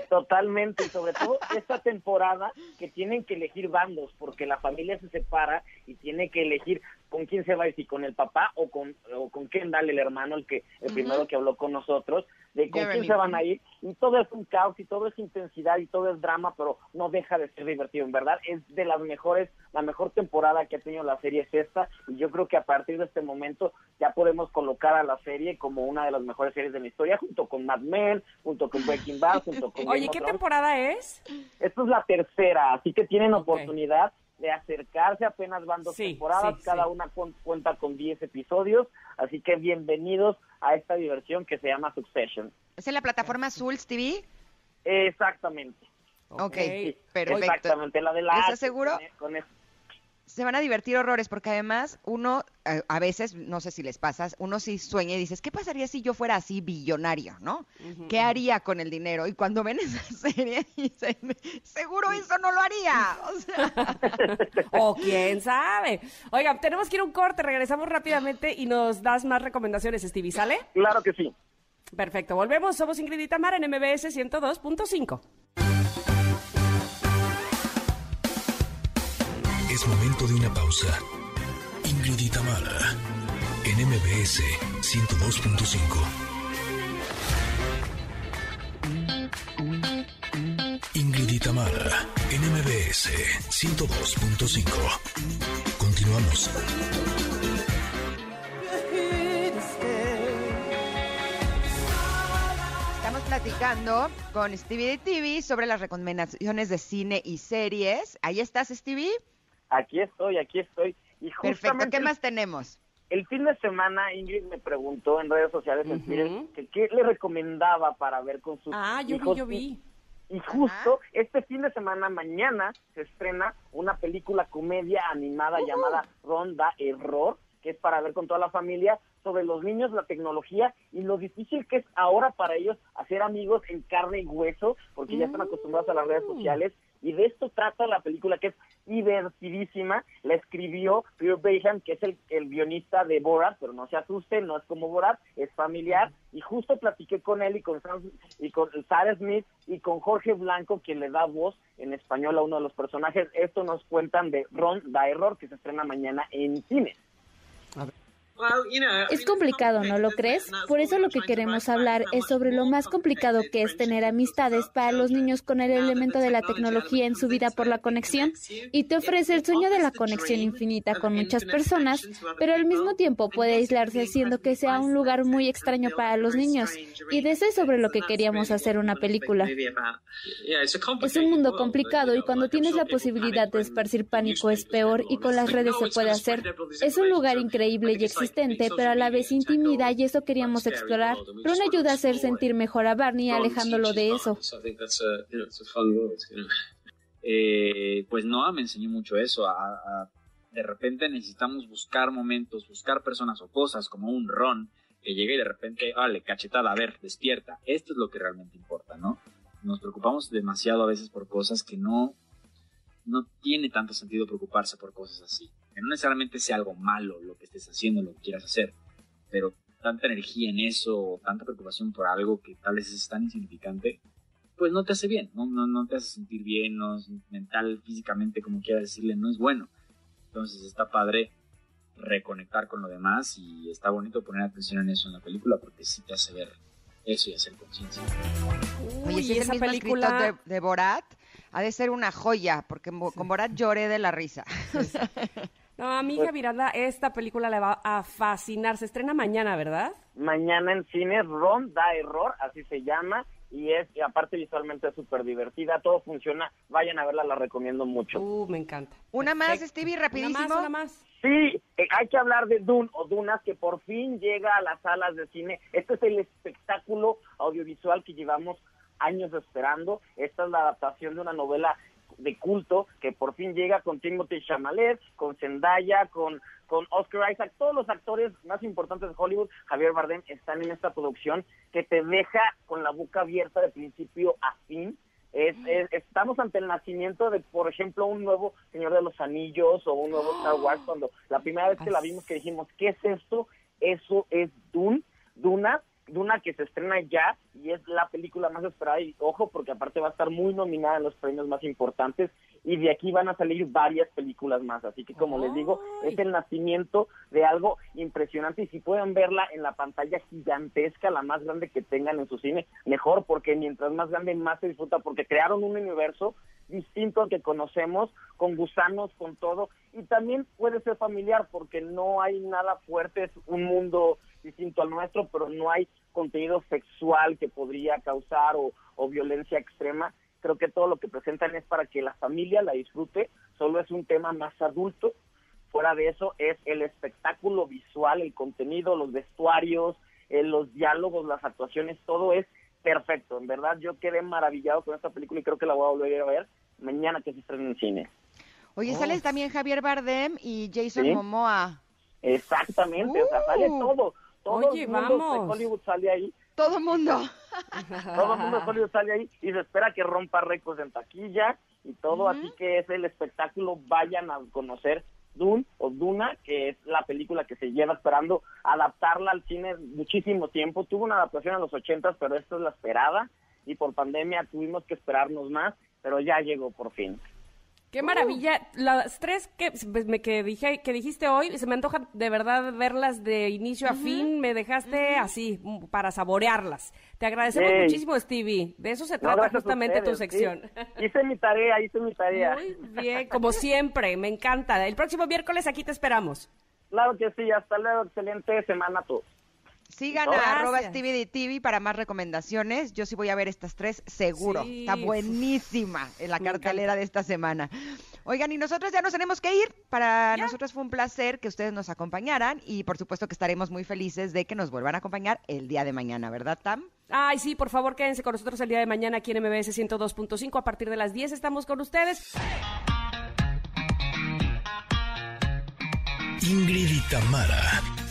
Totalmente, y sobre todo esta temporada que tienen que elegir bandos, porque la familia se separa y tiene que elegir con quién se va a ir, si con el papá o con, o con Kendall, el hermano, el que el primero que habló con nosotros, de con quién se van a ir. Y todo es un caos y todo es intensidad y todo es drama, pero no deja de ser divertido. En verdad, es de las mejores, la mejor temporada que ha tenido la serie es esta. Y yo creo que a partir de este momento ya podemos colocar a la serie como una de las mejores series de la historia, junto con Mad Men, junto con Breaking Bad, junto con. Oye, ¿qué temporada es? Esta es la tercera, así que tienen oportunidad de acercarse, apenas van dos temporadas, cada una cuenta con 10 episodios, así que bienvenidos a esta diversión que se llama Succession. ¿Es en la plataforma Souls TV? Exactamente. Ok, perfecto. Exactamente, la de la... ¿Estás seguro? Con, se van a divertir horrores, porque además uno, eh, a veces, no sé si les pasa, uno sí sueña y dices, ¿qué pasaría si yo fuera así billonario, no? ¿Qué haría con el dinero? Y cuando ven esa serie dicen, seguro eso no lo haría. O, quién sabe. Oiga, tenemos que ir a un corte, regresamos rápidamente y nos das más recomendaciones, Stevie, ¿sale? Claro que sí. Perfecto, volvemos, somos Ingrid y Tamara en MBS 102.5. de una pausa. Ingrid en MBS 102.5. Ingrid y en MBS 102.5. Continuamos. Estamos platicando con Stevie de TV sobre las recomendaciones de cine y series. Ahí estás, Stevie. Aquí estoy, aquí estoy. Y Perfecto, ¿qué más tenemos? El fin de semana Ingrid me preguntó en redes sociales que qué le recomendaba para ver con sus Ah, yo vi, yo vi. Y justo este fin de semana, mañana, se estrena una película comedia animada uh. llamada Ronda Error, que es para ver con toda la familia, sobre los niños, la tecnología y lo difícil que es ahora para ellos hacer amigos en carne y hueso, porque ya están acostumbrados a las redes mm. sociales y de esto trata la película que es divertidísima. La escribió Peter Bayham, que es el, guionista de Borat, pero no se asuste, no es como Borat, es familiar. Y justo platiqué con él y con, y con Sarah Smith y con Jorge Blanco, quien le da voz en español a uno de los personajes. Esto nos cuentan de Ron Da Error, que se estrena mañana en cine. Es complicado, ¿no lo crees? Por eso lo que queremos hablar es sobre lo más complicado que es tener amistades para los niños con el elemento de la tecnología en su vida por la conexión. Y te ofrece el sueño de la conexión infinita con muchas personas, pero al mismo tiempo puede aislarse haciendo que sea un lugar muy extraño para los niños. Y de eso es sobre lo que queríamos hacer una película. Es un mundo complicado y cuando tienes la posibilidad de esparcir pánico es peor y con las redes se puede hacer. Es un lugar increíble y pero a la vez intimida y eso queríamos explorar. Ron ayuda a hacer sentir mejor a Barney alejándolo de eso. Eh, pues Noah me enseñó mucho eso. de repente necesitamos buscar momentos, buscar personas o cosas como un Ron que llegue y de repente, vale, cachetada, a ver, despierta. Esto es lo que realmente importa, ¿no? Nos preocupamos demasiado a veces por cosas que no, no tiene tanto sentido preocuparse por cosas así que no necesariamente sea algo malo lo que estés haciendo, lo que quieras hacer, pero tanta energía en eso, tanta preocupación por algo que tal vez es tan insignificante, pues no te hace bien, no, no, no te hace sentir bien, no mental, físicamente, como quieras decirle, no es bueno. Entonces está padre reconectar con lo demás y está bonito poner atención en eso en la película porque sí te hace ver eso y hacer conciencia. Oye, esa película de, de, Borat ha de ser una joya porque con Borat lloré de la risa. No, a mi hija Miranda esta película le va a fascinar. Se estrena mañana, ¿verdad? Mañana en cine, Ron da error, así se llama. Y es, y aparte visualmente es súper divertida, todo funciona, vayan a verla, la recomiendo mucho. Uh, me encanta. Una más, Stevie, rapidísimo. Una más, una más. Sí, eh, hay que hablar de Dune o Dunas, que por fin llega a las salas de cine. Este es el espectáculo audiovisual que llevamos años esperando. Esta es la adaptación de una novela de culto que por fin llega con Timothy Chalamet, con Zendaya, con con Oscar Isaac, todos los actores más importantes de Hollywood, Javier Bardem, están en esta producción que te deja con la boca abierta de principio a fin. Es, estamos ante el nacimiento de, por ejemplo, un nuevo Señor de los Anillos o un nuevo Star Wars, cuando la primera vez que la vimos que dijimos, ¿qué es esto? Eso es Dune, Duna, Duna que se estrena ya y es la película más esperada. Y ojo porque aparte va a estar muy nominada en los premios más importantes y de aquí van a salir varias películas más, así que como les digo, es el nacimiento de algo impresionante. Y si pueden verla en la pantalla gigantesca, la más grande que tengan en su cine, mejor porque mientras más grande más se disfruta porque crearon un universo distinto al que conocemos, con gusanos, con todo, y también puede ser familiar porque no hay nada fuerte, es un mundo distinto al nuestro, pero no hay contenido sexual que podría causar o, violencia extrema. Creo que todo lo que presentan es para que la familia la disfrute, solo es un tema más adulto. Fuera de eso es el espectáculo visual, el contenido, los vestuarios, eh, los diálogos, las actuaciones, todo es perfecto. En verdad yo quedé maravillado con esta película y creo que la voy a volver a ver mañana que se estrena en cine. Oye, oh. sales también Javier Bardem y Jason Momoa. Exactamente, o sea, sale uh. Todo. Todo el mundo de Hollywood sale ahí. Todo el mundo. todo el mundo de Hollywood sale ahí y se espera que rompa récords en taquilla y todo, así que es el espectáculo, vayan a conocer Dune o Duna, que es la película que se lleva esperando adaptarla al cine muchísimo tiempo. Tuvo una adaptación en los ochentas, pero esta es la esperada y por pandemia tuvimos que esperarnos más, pero ya llegó por fin. Qué maravilla. Las tres que, pues, me, que, dije, que dijiste hoy, se me antoja de verdad verlas de inicio a fin. Me dejaste así, para saborearlas. Te agradecemos muchísimo, Stevie. De eso se trata justamente tu sección. Hice mi tarea, hice mi tarea. Muy bien, como siempre, me encanta. El próximo miércoles aquí te esperamos. Claro que sí, hasta luego. Excelente semana a todos. Sigan a arroba TV para más recomendaciones. Yo sí voy a ver estas tres, seguro. Está buenísima en la cartelera de esta semana. Oigan, y nosotros ya nos tenemos que ir. Para nosotros fue un placer que ustedes nos acompañaran y por supuesto que estaremos muy felices de que nos vuelvan a acompañar el día de mañana, ¿verdad, Tam? Ay, sí, por favor, quédense con nosotros el día de mañana aquí en MBS 102.5. A partir de las 10 estamos con ustedes. Ingrid y Tamara